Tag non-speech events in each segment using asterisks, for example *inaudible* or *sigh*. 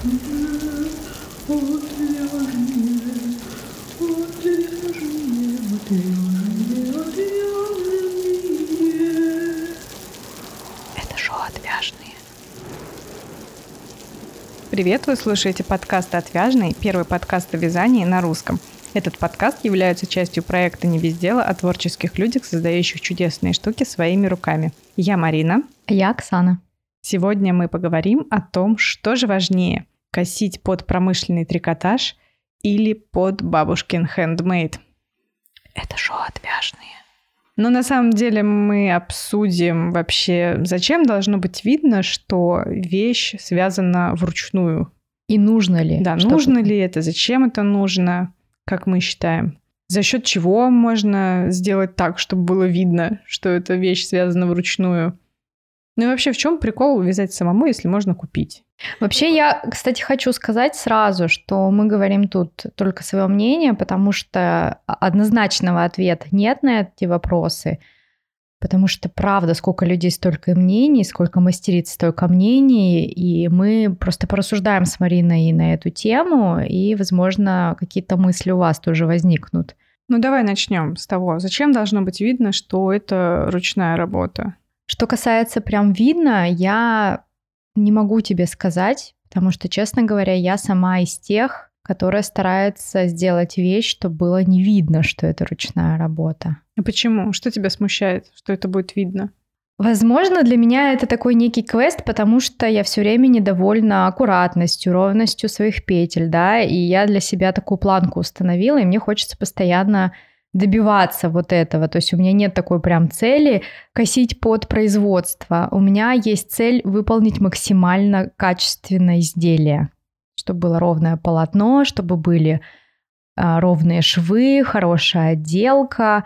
Это шоу «Отвяжные». Привет, вы слушаете подкаст «Отвяжный», первый подкаст о вязании на русском. Этот подкаст является частью проекта «Не без дела» о творческих людях, создающих чудесные штуки своими руками. Я Марина. Я Оксана. Сегодня мы поговорим о том, что же важнее – косить под промышленный трикотаж или под бабушкин хендмейд. Это шоу «Отвяжные». Но на самом деле мы обсудим вообще, зачем должно быть видно, что вещь связана вручную. И нужно ли? Да, нужно ли это, зачем это нужно, как мы считаем. За счет чего можно сделать так, чтобы было видно, что эта вещь связана вручную. Ну и вообще, в чем прикол вязать самому, если можно купить? Вообще, я, кстати, хочу сказать сразу, что мы говорим тут только свое мнение, потому что однозначного ответа нет на эти вопросы. Потому что, правда, сколько людей, столько и мнений, сколько мастериц, столько мнений. И мы просто порассуждаем с Мариной на эту тему, и, возможно, какие-то мысли у вас тоже возникнут. Ну, давай начнем с того, зачем должно быть видно, что это ручная работа? Что касается прям видно, я не могу тебе сказать, потому что, честно говоря, я сама из тех, которая старается сделать вещь, чтобы было не видно, что это ручная работа. А почему? Что тебя смущает, что это будет видно? Возможно, для меня это такой некий квест, потому что я все время недовольна аккуратностью, ровностью своих петель, да, и я для себя такую планку установила, и мне хочется постоянно добиваться вот этого. То есть у меня нет такой прям цели косить под производство. У меня есть цель выполнить максимально качественное изделие, чтобы было ровное полотно, чтобы были а, ровные швы, хорошая отделка.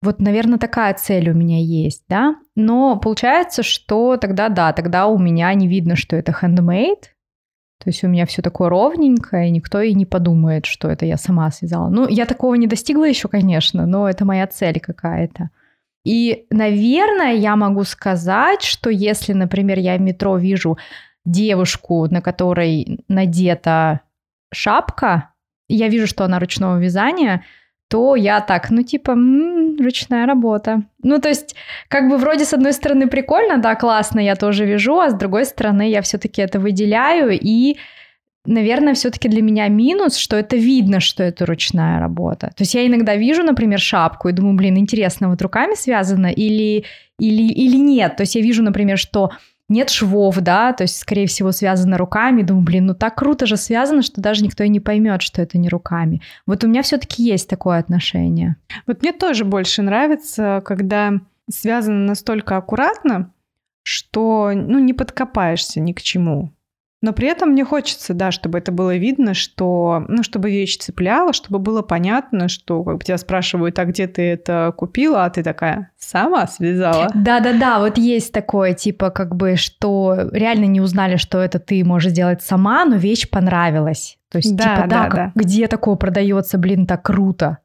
Вот, наверное, такая цель у меня есть, да. Но получается, что тогда, да, тогда у меня не видно, что это handmade, то есть у меня все такое ровненькое, и никто и не подумает, что это я сама связала. Ну, я такого не достигла еще, конечно, но это моя цель какая-то. И, наверное, я могу сказать, что если, например, я в метро вижу девушку, на которой надета шапка, я вижу, что она ручного вязания, то я так, ну типа, м-м, ручная работа. Ну то есть, как бы вроде с одной стороны прикольно, да, классно, я тоже вяжу, а с другой стороны я все-таки это выделяю и наверное, все-таки для меня минус, что это видно, что это ручная работа. То есть я иногда вижу, например, шапку и думаю, блин, интересно, вот руками связано или, или, или нет. То есть я вижу, например, что нет швов, да, то есть, скорее всего, связано руками. Думаю, блин, ну так круто же связано, что даже никто и не поймет, что это не руками. Вот у меня все-таки есть такое отношение. Вот мне тоже больше нравится, когда связано настолько аккуратно, что ну, не подкопаешься ни к чему. Но при этом мне хочется, да, чтобы это было видно, что, ну, чтобы вещь цепляла, чтобы было понятно, что как бы тебя спрашивают, а где ты это купила, а ты такая, сама связала. Да-да-да, вот есть такое, типа, как бы, что реально не узнали, что это ты можешь сделать сама, но вещь понравилась. То есть, да, типа, да, да, да. где такое продается, блин, так круто.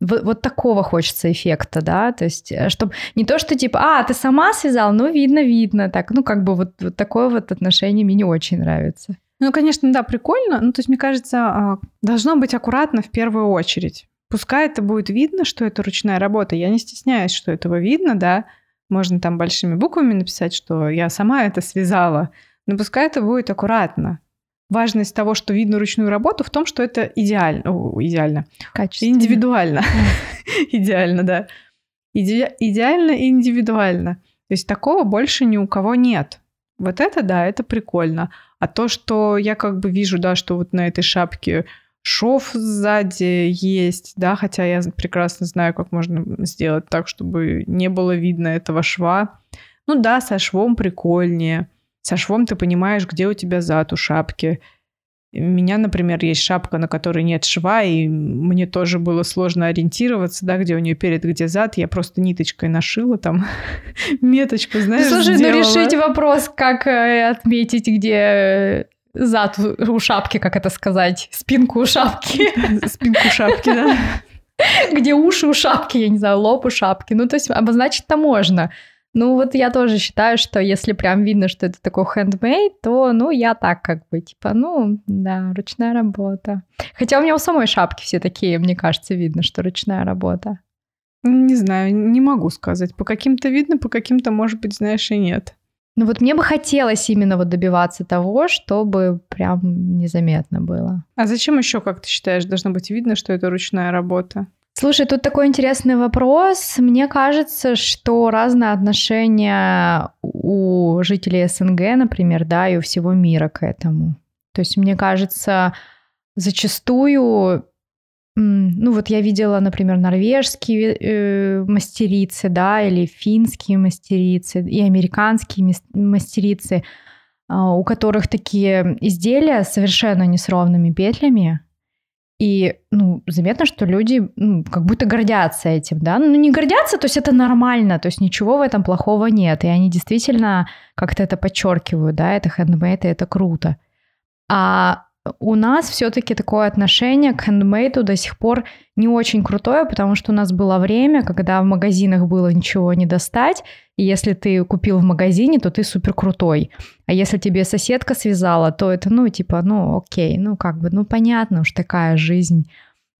Вот, такого хочется эффекта, да, то есть, э, чтобы не то, что типа, а, ты сама связал, ну, видно, видно, так, ну, как бы вот, вот такое вот отношение мне не очень нравится. Ну, конечно, да, прикольно, ну, то есть, мне кажется, а, должно быть аккуратно в первую очередь. Пускай это будет видно, что это ручная работа, я не стесняюсь, что этого видно, да, можно там большими буквами написать, что я сама это связала, но пускай это будет аккуратно важность того, что видно ручную работу, в том, что это идеально. О, идеально. Качественно. Индивидуально. *laughs* идеально, да. Иде- идеально и индивидуально. То есть такого больше ни у кого нет. Вот это, да, это прикольно. А то, что я как бы вижу, да, что вот на этой шапке шов сзади есть, да, хотя я прекрасно знаю, как можно сделать так, чтобы не было видно этого шва. Ну да, со швом прикольнее. Со швом ты понимаешь, где у тебя зад у шапки. У меня, например, есть шапка, на которой нет шва, и мне тоже было сложно ориентироваться, да, где у нее перед, где зад. Я просто ниточкой нашила там *laughs* меточку, знаешь, Слушай, ну сделала. ну решить вопрос, как э, отметить, где э, зад у шапки, как это сказать, спинку у шапки. *laughs* Спинку шапки, да. *laughs* Где уши у шапки, я не знаю, лоб у шапки. Ну, то есть обозначить-то можно. Ну вот я тоже считаю, что если прям видно, что это такой handmade, то, ну, я так как бы, типа, ну, да, ручная работа. Хотя у меня у самой шапки все такие, мне кажется, видно, что ручная работа. Не знаю, не могу сказать. По каким-то видно, по каким-то, может быть, знаешь, и нет. Ну вот мне бы хотелось именно вот добиваться того, чтобы прям незаметно было. А зачем еще, как ты считаешь, должно быть видно, что это ручная работа? Слушай, тут такой интересный вопрос. Мне кажется, что разные отношения у жителей СНГ, например, да, и у всего мира к этому. То есть, мне кажется, зачастую ну вот я видела, например, норвежские э, мастерицы, да, или финские мастерицы, и американские мастерицы, э, у которых такие изделия совершенно не с ровными петлями. И, ну, заметно, что люди ну, как будто гордятся этим, да. Ну, не гордятся, то есть это нормально, то есть ничего в этом плохого нет. И они действительно как-то это подчеркивают, да, это хендмейд, и это круто. А у нас все-таки такое отношение к хендмейду до сих пор не очень крутое, потому что у нас было время, когда в магазинах было ничего не достать, и если ты купил в магазине, то ты супер крутой. А если тебе соседка связала, то это, ну, типа, ну, окей, ну, как бы, ну, понятно уж такая жизнь.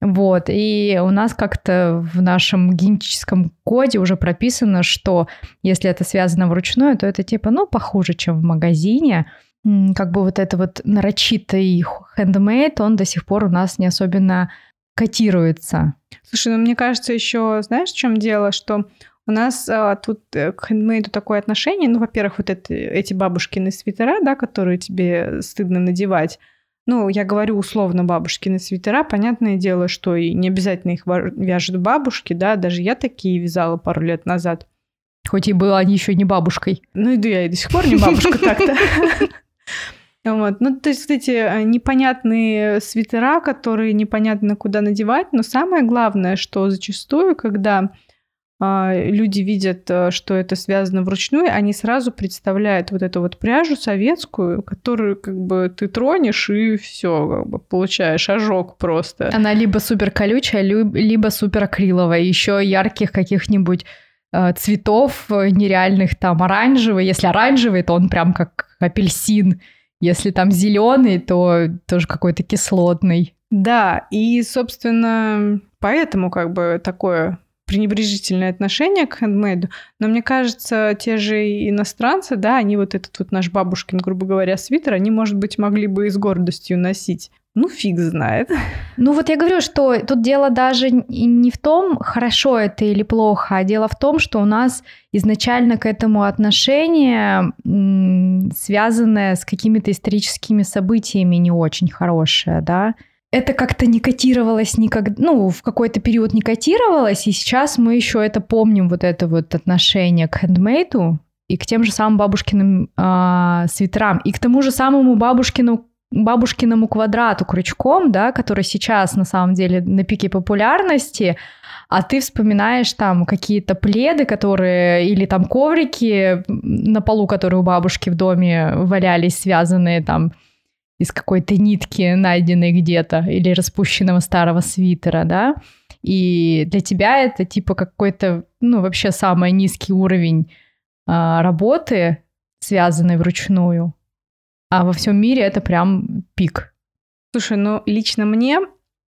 Вот, и у нас как-то в нашем генетическом коде уже прописано, что если это связано вручную, то это типа, ну, похуже, чем в магазине, как бы вот это вот нарочитый handmade, он до сих пор у нас не особенно котируется. Слушай, ну мне кажется, еще знаешь, в чем дело, что у нас а, тут э, к хендмейду такое отношение. Ну, во-первых, вот это, эти бабушкины свитера, да, которые тебе стыдно надевать. Ну, я говорю условно бабушкины свитера. Понятное дело, что и не обязательно их вяжут бабушки, да. Даже я такие вязала пару лет назад. Хоть и была еще не бабушкой. Ну, иду я и до сих пор не бабушка *laughs* так-то. Вот. Ну, то есть эти э, непонятные свитера, которые непонятно куда надевать, но самое главное, что зачастую, когда э, люди видят, э, что это связано вручную, они сразу представляют вот эту вот пряжу советскую, которую как бы ты тронешь и все, как бы получаешь ожог просто. Она либо супер колючая, либо супер акриловая, еще ярких каких-нибудь цветов нереальных, там оранжевый. Если оранжевый, то он прям как апельсин. Если там зеленый, то тоже какой-то кислотный. Да, и, собственно, поэтому как бы такое пренебрежительное отношение к хендмейду. Но мне кажется, те же иностранцы, да, они вот этот вот наш бабушкин, грубо говоря, свитер, они, может быть, могли бы и с гордостью носить. Ну, фиг знает. Ну, вот я говорю, что тут дело даже не в том, хорошо это или плохо, а дело в том, что у нас изначально к этому отношение, связанное с какими-то историческими событиями, не очень хорошее, да. Это как-то не котировалось никогда, ну, в какой-то период не котировалось, и сейчас мы еще это помним, вот это вот отношение к хендмейду, и к тем же самым бабушкиным э, свитерам, и к тому же самому бабушкину бабушкиному квадрату крючком, да, который сейчас на самом деле на пике популярности, а ты вспоминаешь там какие-то пледы, которые, или там коврики на полу, которые у бабушки в доме валялись, связанные там из какой-то нитки, найденной где-то, или распущенного старого свитера, да, и для тебя это типа какой-то, ну, вообще самый низкий уровень а, работы, связанной вручную. А во всем мире это прям пик. Слушай, ну лично мне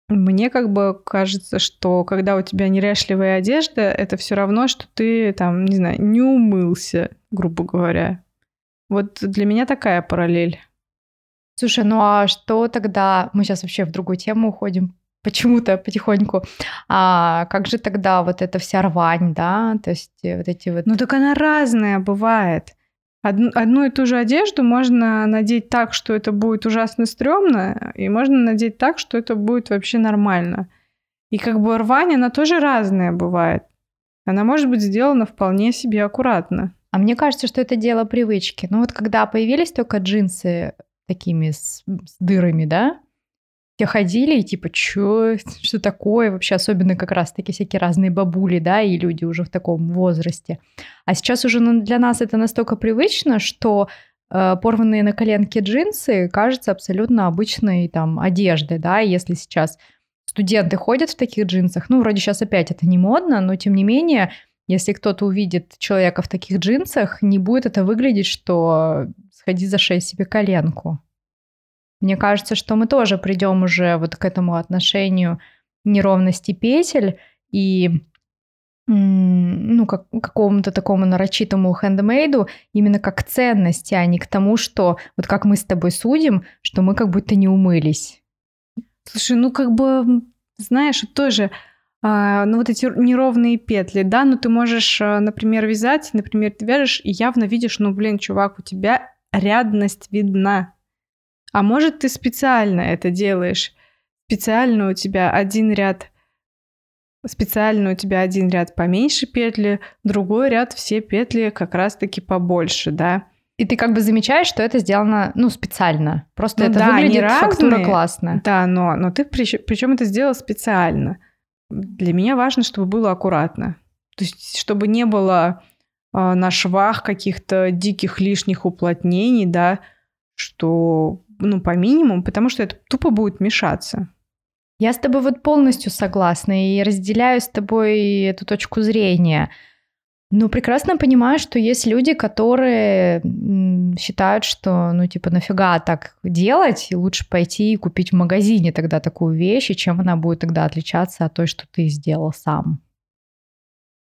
мне как бы кажется, что когда у тебя неряшливая одежда, это все равно, что ты там, не знаю, не умылся, грубо говоря. Вот для меня такая параллель. Слушай, ну а что тогда? Мы сейчас вообще в другую тему уходим почему-то потихоньку. А как же тогда вот эта вся рвань, да? То есть вот эти вот... Ну так она разная бывает. Одну, одну и ту же одежду можно надеть так, что это будет ужасно стрёмно, и можно надеть так, что это будет вообще нормально. И как бы рвань, она тоже разная бывает. Она может быть сделана вполне себе аккуратно. А мне кажется, что это дело привычки. Ну вот когда появились только джинсы такими с, с дырами, да, все ходили и типа, чё, что такое вообще, особенно как раз-таки всякие разные бабули, да, и люди уже в таком возрасте. А сейчас уже для нас это настолько привычно, что э, порванные на коленке джинсы кажутся абсолютно обычной там одеждой, да, если сейчас студенты ходят в таких джинсах, ну, вроде сейчас опять это не модно, но тем не менее если кто-то увидит человека в таких джинсах, не будет это выглядеть, что сходи за шесть себе коленку. Мне кажется, что мы тоже придем уже вот к этому отношению неровности петель и ну, как, какому-то такому нарочитому хендмейду именно как ценности, а не к тому, что вот как мы с тобой судим, что мы как будто не умылись. Слушай, ну как бы, знаешь, тоже, а, ну вот эти неровные петли, да, ну ты можешь, а, например, вязать, например, ты вяжешь и явно видишь, ну блин, чувак, у тебя рядность видна. А может, ты специально это делаешь, специально у тебя один ряд специально у тебя один ряд поменьше петли, другой ряд все петли как раз-таки побольше, да. И ты как бы замечаешь, что это сделано, ну, специально. Просто ну, это да, выглядит разные, фактура классно. Да, но, но ты причем это сделал специально. Для меня важно, чтобы было аккуратно. То есть, чтобы не было э, на швах каких-то диких лишних уплотнений, да, что, ну, по минимуму, потому что это тупо будет мешаться. Я с тобой вот полностью согласна и разделяю с тобой эту точку зрения. Но прекрасно понимаю, что есть люди, которые считают, что, ну, типа, нафига так делать, и лучше пойти и купить в магазине тогда такую вещь, и чем она будет тогда отличаться от той, что ты сделал сам.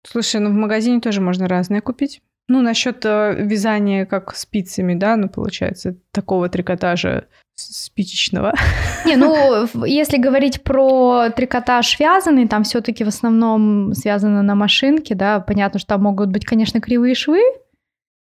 Слушай, ну в магазине тоже можно разное купить. Ну, насчет э, вязания как спицами, да, ну, получается, такого трикотажа спичечного. *laughs* Не, ну, если говорить про трикотаж вязаный, там все-таки в основном связано на машинке, да, понятно, что там могут быть, конечно, кривые швы,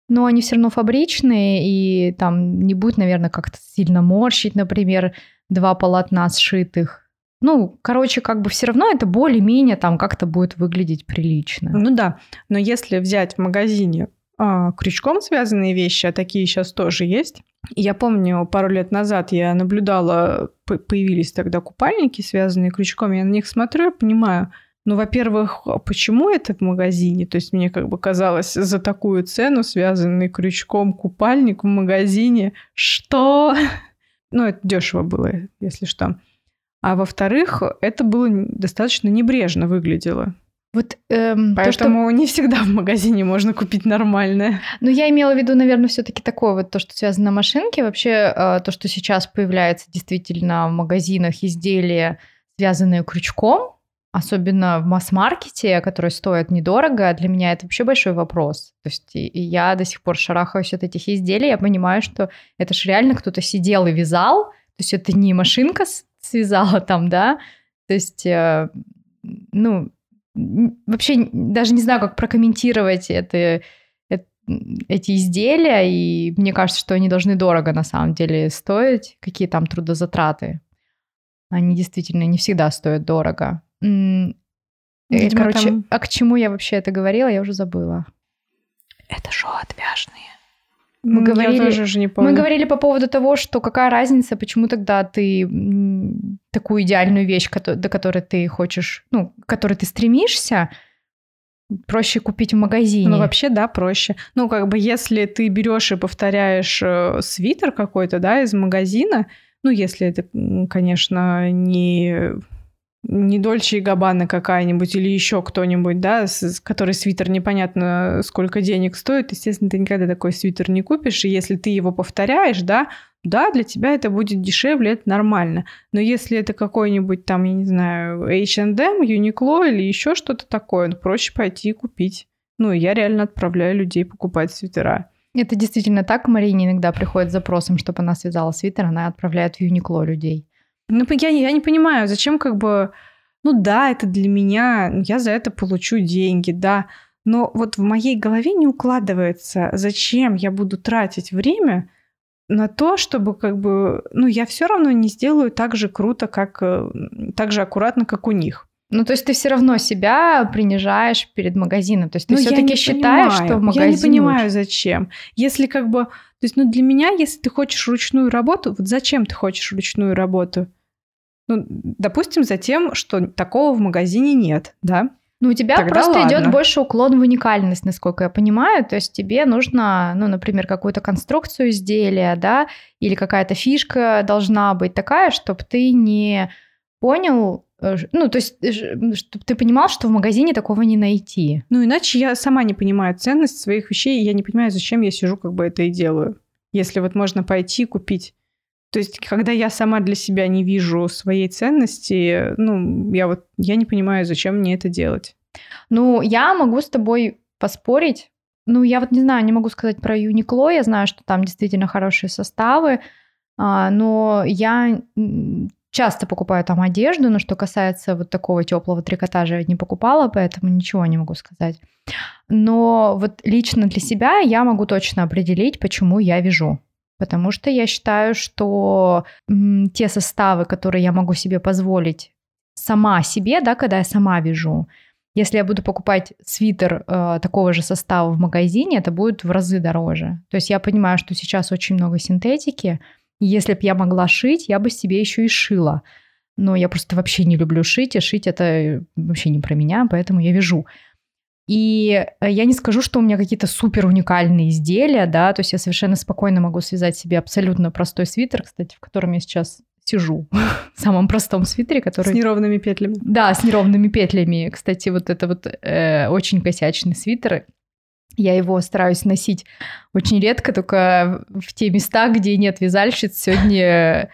но они все равно фабричные, и там не будет, наверное, как-то сильно морщить, например, два полотна сшитых. Ну, короче, как бы все равно это более-менее там как-то будет выглядеть прилично. Ну да, но если взять в магазине а, крючком связанные вещи, а такие сейчас тоже есть. Я помню, пару лет назад я наблюдала, появились тогда купальники, связанные крючком, я на них смотрю и понимаю, ну, во-первых, а почему это в магазине? То есть мне как бы казалось, за такую цену связанный крючком купальник в магазине, что? *laughs* Ну, это дешево было, если что. А во-вторых, это было достаточно небрежно выглядело. Вот, эм, Поэтому то, что... не всегда в магазине можно купить нормальное. Ну, я имела в виду, наверное, все-таки такое вот то, что связано на машинке. Вообще, э, то, что сейчас появляется действительно в магазинах изделия, связанные крючком, особенно в масс-маркете, которые стоят недорого, для меня это вообще большой вопрос. То есть и, и я до сих пор шарахаюсь от этих изделий, я понимаю, что это же реально кто-то сидел и вязал, то есть это не машинка связала там, да, то есть, э, ну, вообще даже не знаю, как прокомментировать это, это, эти изделия, и мне кажется, что они должны дорого на самом деле стоить, какие там трудозатраты. Они действительно не всегда стоят дорого. Видимо, Короче, там... а к чему я вообще это говорила, я уже забыла. Это шоу отвяжные. Мы говорили, тоже же не помню. мы говорили по поводу того, что какая разница, почему тогда ты такую идеальную вещь, до которой ты хочешь, ну, к которой ты стремишься, проще купить в магазине. Ну, вообще, да, проще. Ну, как бы, если ты берешь и повторяешь э, свитер какой-то, да, из магазина, ну, если это, конечно, не не Дольче и Габбана какая-нибудь или еще кто-нибудь, да, с, который свитер непонятно сколько денег стоит, естественно, ты никогда такой свитер не купишь, и если ты его повторяешь, да, да, для тебя это будет дешевле, это нормально. Но если это какой-нибудь там, я не знаю, H&M, Uniqlo или еще что-то такое, ну, проще пойти и купить. Ну, я реально отправляю людей покупать свитера. Это действительно так. Марине иногда приходит с запросом, чтобы она связала свитер, она отправляет в Uniqlo людей. Ну, я, я не понимаю, зачем как бы... Ну да, это для меня, я за это получу деньги, да. Но вот в моей голове не укладывается, зачем я буду тратить время на то, чтобы как бы, ну, я все равно не сделаю так же круто, как, э, так же аккуратно, как у них. Ну, то есть ты все равно себя принижаешь перед магазином. То есть ты ну, все-таки считаешь, понимаю. что в магазине. Я не понимаю, лучше. зачем. Если как бы. То есть, ну, для меня, если ты хочешь ручную работу, вот зачем ты хочешь ручную работу? Ну, допустим, за тем, что такого в магазине нет, да? Ну, у тебя Тогда просто ладно. идет больше уклон в уникальность, насколько я понимаю. То есть тебе нужно, ну, например, какую-то конструкцию изделия, да, или какая-то фишка должна быть такая, чтобы ты не понял, э, ну, то есть, чтобы ты понимал, что в магазине такого не найти. Ну, иначе я сама не понимаю ценность своих вещей, и я не понимаю, зачем я сижу, как бы это и делаю. Если вот можно пойти купить. То есть, когда я сама для себя не вижу своей ценности, ну, я вот, я не понимаю, зачем мне это делать. Ну, я могу с тобой поспорить. Ну, я вот не знаю, не могу сказать про Юникло, я знаю, что там действительно хорошие составы, а, но я часто покупаю там одежду, но что касается вот такого теплого трикотажа, я не покупала, поэтому ничего не могу сказать. Но вот лично для себя я могу точно определить, почему я вяжу. Потому что я считаю, что м, те составы, которые я могу себе позволить сама себе, да, когда я сама вяжу, если я буду покупать свитер э, такого же состава в магазине, это будет в разы дороже. То есть я понимаю, что сейчас очень много синтетики, и если бы я могла шить, я бы себе еще и шила. Но я просто вообще не люблю шить, и шить это вообще не про меня, поэтому я вяжу. И э, я не скажу, что у меня какие-то супер уникальные изделия, да, то есть я совершенно спокойно могу связать себе абсолютно простой свитер, кстати, в котором я сейчас сижу *laughs* в самом простом свитере, который... С неровными петлями. Да, с неровными петлями. Кстати, вот это вот э, очень косячный свитер. Я его стараюсь носить очень редко, только в те места, где нет вязальщиц. Сегодня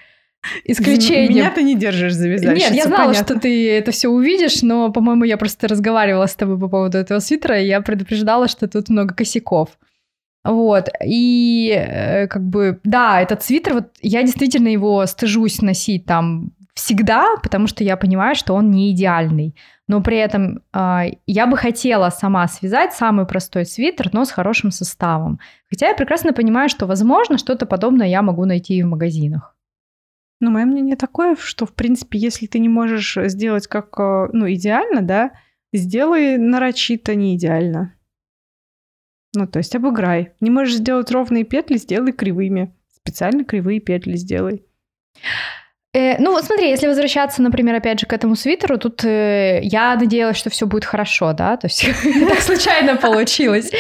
исключение. Меня ты не держишь за вязальщицу, Нет, я знала, понятно. что ты это все увидишь, но, по-моему, я просто разговаривала с тобой по поводу этого свитера, и я предупреждала, что тут много косяков. Вот, и э, как бы, да, этот свитер, вот я действительно его стыжусь носить там всегда, потому что я понимаю, что он не идеальный. Но при этом э, я бы хотела сама связать самый простой свитер, но с хорошим составом. Хотя я прекрасно понимаю, что, возможно, что-то подобное я могу найти и в магазинах. Ну, мое мнение такое, что, в принципе, если ты не можешь сделать как, э, ну, идеально, да, сделай нарочито не идеально. Ну, то есть обыграй. Не можешь сделать ровные петли, сделай кривыми. Специально кривые петли сделай. Э, ну, вот смотри, если возвращаться, например, опять же к этому свитеру, тут э, я надеялась, что все будет хорошо, да, то есть *laughs* так случайно получилось.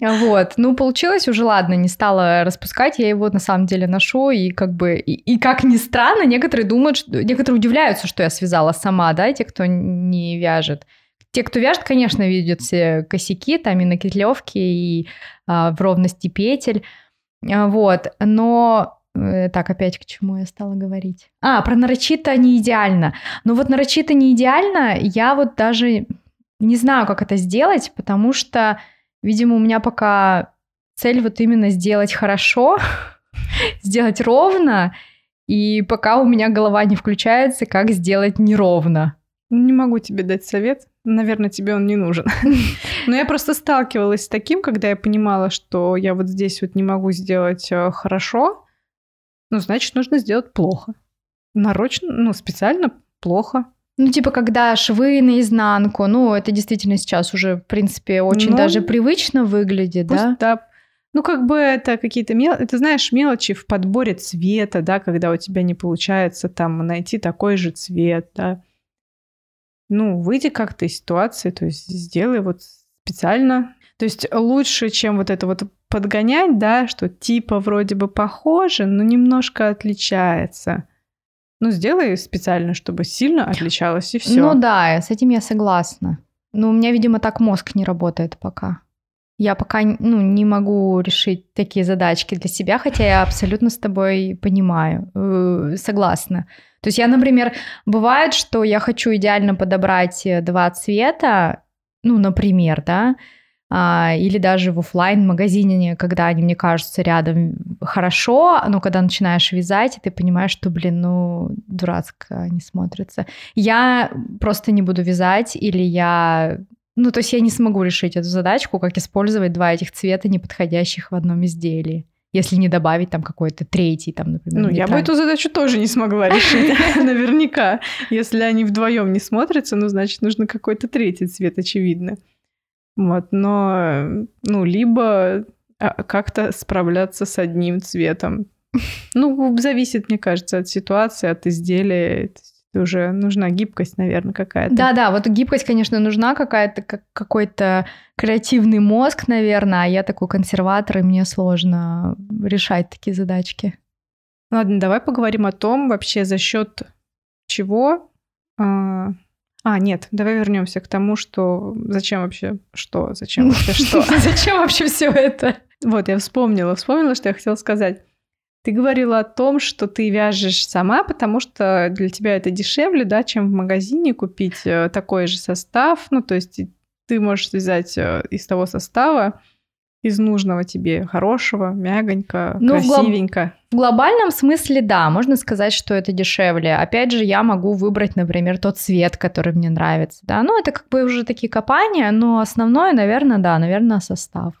Вот, ну, получилось уже, ладно, не стала распускать, я его на самом деле ношу, и как бы, и, как ни странно, некоторые думают, некоторые удивляются, что я связала сама, да, те, кто не вяжет. Те, кто вяжет, конечно, видят все косяки, там и на кетлевке, и а, в ровности петель, А, вот, но Э, Так, опять к чему я стала говорить? А, про нарочито не идеально. Ну вот нарочито не идеально, я вот даже не знаю, как это сделать, потому что, видимо, у меня пока цель вот именно сделать хорошо, *laughs* сделать ровно, и пока у меня голова не включается, как сделать неровно. Не могу тебе дать совет. Наверное, тебе он не нужен. *laughs* Но я просто сталкивалась с таким, когда я понимала, что я вот здесь вот не могу сделать э, хорошо, ну, значит, нужно сделать плохо. Нарочно, ну, специально плохо. Ну, типа, когда швы наизнанку, ну, это действительно сейчас уже, в принципе, очень Ну, даже привычно выглядит, Пусть, да? да. Ну, как бы это какие-то мел... ты знаешь, мелочи в подборе цвета, да, когда у тебя не получается там найти такой же цвет, да. Ну, выйди как-то из ситуации, то есть сделай вот специально. То есть лучше, чем вот это вот подгонять, да, что типа вроде бы похоже, но немножко отличается. Ну, сделай специально, чтобы сильно отличалось, и все. Ну да, с этим я согласна. Но у меня, видимо, так мозг не работает пока. Я пока ну, не могу решить такие задачки для себя, хотя я абсолютно с тобой понимаю, э, согласна. То есть я, например, бывает, что я хочу идеально подобрать э, два цвета, ну, например, да, или даже в офлайн магазине, когда они мне кажутся рядом хорошо, но когда начинаешь вязать, ты понимаешь, что, блин, ну, дурацко они смотрятся. Я просто не буду вязать, или я... Ну, то есть я не смогу решить эту задачку, как использовать два этих цвета, не подходящих в одном изделии. Если не добавить там какой-то третий, там, например. Ну, я бы эту задачу тоже не смогла решить, *laughs* наверняка. Если они вдвоем не смотрятся, ну, значит, нужно какой-то третий цвет, очевидно. Вот, но, ну, либо а, как-то справляться с одним цветом. Ну, зависит, мне кажется, от ситуации, от изделия. Уже нужна гибкость, наверное, какая-то. Да-да, вот гибкость, конечно, нужна какая-то, как какой-то креативный мозг, наверное, а я такой консерватор, и мне сложно решать такие задачки. Ладно, давай поговорим о том вообще за счет чего А, а, нет, давай вернемся к тому, что зачем вообще что, зачем вообще что. *laughs* Зачем вообще все это? Вот, я вспомнила, вспомнила, что я хотела сказать. Ты говорила о том, что ты вяжешь сама, потому что для тебя это дешевле, да, чем в магазине купить э, такой же состав. Ну, то есть ты можешь связать э, из того состава, из нужного тебе, хорошего, мягонько, ну, красивенько. В, глоб... в глобальном смысле, да, можно сказать, что это дешевле. Опять же, я могу выбрать, например, тот цвет, который мне нравится, да. Ну, это как бы уже такие копания, но основное, наверное, да, наверное, состав.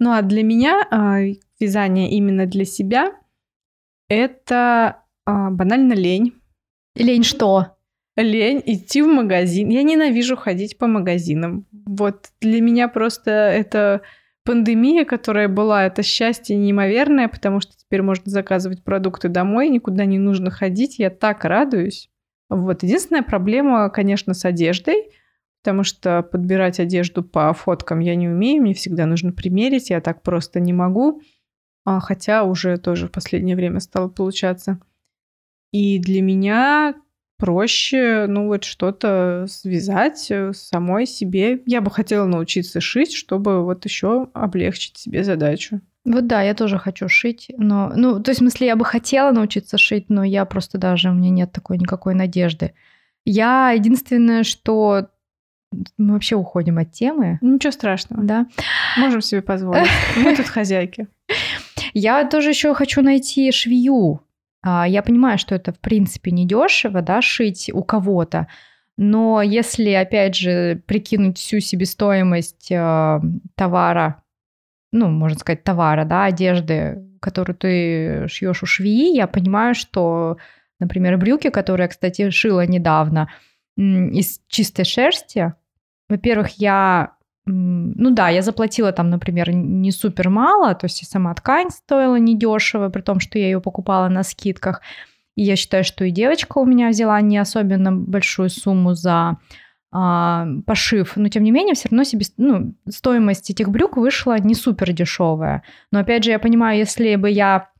Ну, а для меня э, вязание именно для себя — это а, банально лень. Лень что? Лень идти в магазин. Я ненавижу ходить по магазинам. Вот для меня просто это пандемия, которая была, это счастье неимоверное, потому что теперь можно заказывать продукты домой, никуда не нужно ходить. Я так радуюсь. Вот. Единственная проблема, конечно, с одеждой, потому что подбирать одежду по фоткам я не умею, мне всегда нужно примерить, я так просто не могу а, хотя уже тоже в последнее время стало получаться. И для меня проще, ну вот что-то связать э, самой себе. Я бы хотела научиться шить, чтобы вот еще облегчить себе задачу. Вот да, я тоже хочу шить, но, ну, то есть, в смысле, я бы хотела научиться шить, но я просто даже, у меня нет такой никакой надежды. Я единственное, что мы вообще уходим от темы. Ничего страшного. Да. Можем себе позволить. *laughs* Мы тут хозяйки. Я тоже еще хочу найти швею. А, я понимаю, что это в принципе не дешево, да, шить у кого-то. Но если, опять же, прикинуть всю себестоимость э, товара, ну, можно сказать, товара, да, одежды, которую ты шьешь у швеи, я понимаю, что, например, брюки, которые я, кстати, шила недавно из чистой шерсти, во-первых, я ну да, я заплатила там, например, не супер мало, то есть и сама ткань стоила недешево, при том, что я ее покупала на скидках. И я считаю, что и девочка у меня взяла не особенно большую сумму за а, пошив, но тем не менее все равно себе ну, стоимость этих брюк вышла не супер дешевая. Но опять же я понимаю, если бы я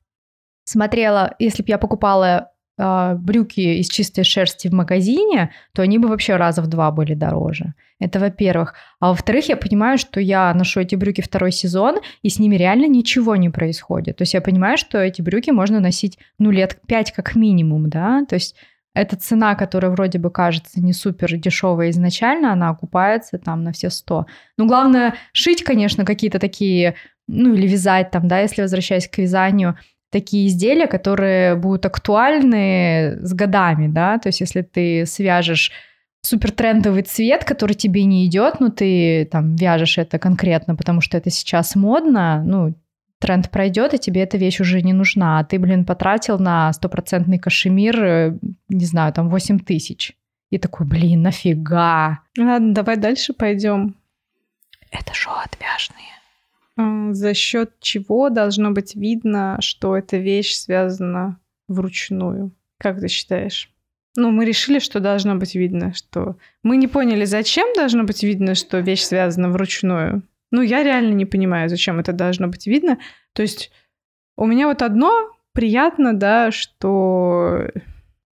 смотрела, если бы я покупала брюки из чистой шерсти в магазине, то они бы вообще раза в два были дороже. Это во-первых. А во-вторых, я понимаю, что я ношу эти брюки второй сезон, и с ними реально ничего не происходит. То есть я понимаю, что эти брюки можно носить, ну, лет пять как минимум, да, то есть эта цена, которая вроде бы кажется не супер дешевая изначально, она окупается там на все сто. Ну, главное, шить, конечно, какие-то такие, ну, или вязать там, да, если возвращаясь к вязанию, такие изделия, которые будут актуальны с годами, да, то есть если ты свяжешь супер трендовый цвет, который тебе не идет, но ты там вяжешь это конкретно, потому что это сейчас модно, ну, тренд пройдет, и тебе эта вещь уже не нужна, а ты, блин, потратил на стопроцентный кашемир, э, не знаю, там 8 тысяч. И такой, блин, нафига? Ладно, давай дальше пойдем. Это что, отвяжные? За счет чего должно быть видно, что эта вещь связана вручную? Как ты считаешь? Ну, мы решили, что должно быть видно, что... Мы не поняли, зачем должно быть видно, что вещь связана вручную. Ну, я реально не понимаю, зачем это должно быть видно. То есть у меня вот одно приятно, да, что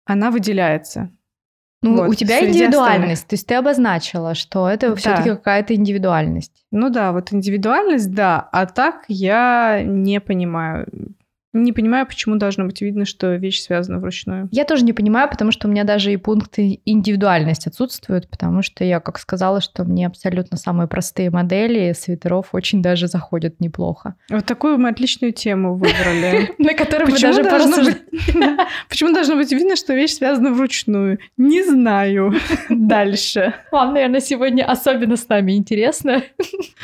она выделяется. Ну, вот, у тебя индивидуальность, то есть ты обозначила, что это да. все-таки какая-то индивидуальность. Ну да, вот индивидуальность, да, а так я не понимаю. Не понимаю, почему должно быть видно, что вещь связана вручную. Я тоже не понимаю, потому что у меня даже и пункты индивидуальность отсутствуют, потому что я, как сказала, что мне абсолютно самые простые модели свитеров очень даже заходят неплохо. Вот такую мы отличную тему выбрали. *laughs* На которой мы даже *laughs* Почему должно быть видно, что вещь связана вручную? Не знаю. *laughs* Дальше. Вам, наверное, сегодня особенно с нами интересно.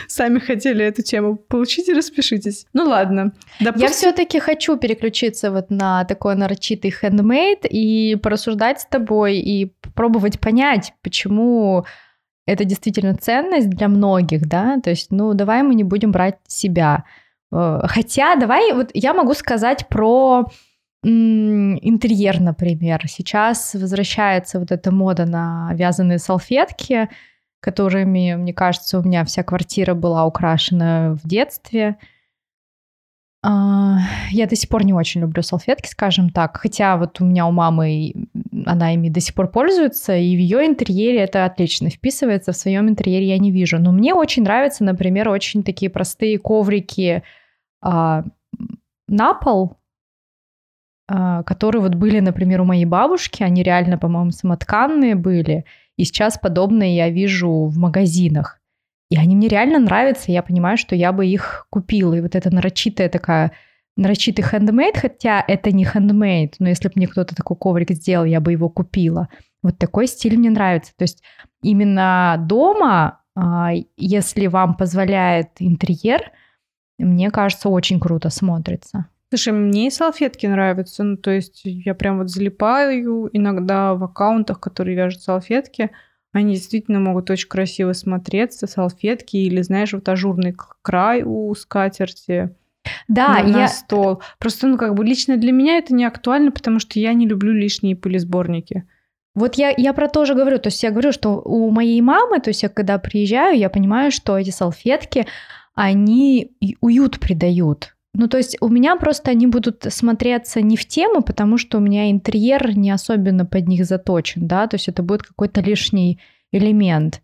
Сами хотели эту тему получить и распишитесь. Ну ладно. Я все-таки хочу хочу переключиться вот на такой нарочитый хендмейд и порассуждать с тобой и попробовать понять, почему это действительно ценность для многих, да, то есть, ну, давай мы не будем брать себя. Э, хотя, давай, вот я могу сказать про интерьер, например. Сейчас возвращается вот эта мода на вязаные салфетки, которыми, мне кажется, у меня вся квартира была украшена в детстве – я до сих пор не очень люблю салфетки, скажем так. Хотя вот у меня у мамы, она ими до сих пор пользуется, и в ее интерьере это отлично вписывается, в своем интерьере я не вижу. Но мне очень нравятся, например, очень такие простые коврики а, на пол, а, которые вот были, например, у моей бабушки. Они реально, по-моему, самотканные были. И сейчас подобные я вижу в магазинах. И они мне реально нравятся, я понимаю, что я бы их купила. И вот эта нарочитая такая, нарочитый хендмейд, хотя это не хендмейд, но если бы мне кто-то такой коврик сделал, я бы его купила. Вот такой стиль мне нравится. То есть именно дома, а, если вам позволяет интерьер, мне кажется, очень круто смотрится. Слушай, мне и салфетки нравятся. Ну, то есть я прям вот залипаю иногда в аккаунтах, которые вяжут салфетки. Они действительно могут очень красиво смотреться, салфетки или, знаешь, вот ажурный край у скатерти. Да, на, я... на стол. Просто, ну, как бы лично для меня это не актуально, потому что я не люблю лишние пылесборники. Вот я, я про то же говорю. То есть я говорю, что у моей мамы, то есть я когда приезжаю, я понимаю, что эти салфетки, они уют придают. Ну, то есть у меня просто они будут смотреться не в тему, потому что у меня интерьер не особенно под них заточен, да, то есть это будет какой-то лишний элемент.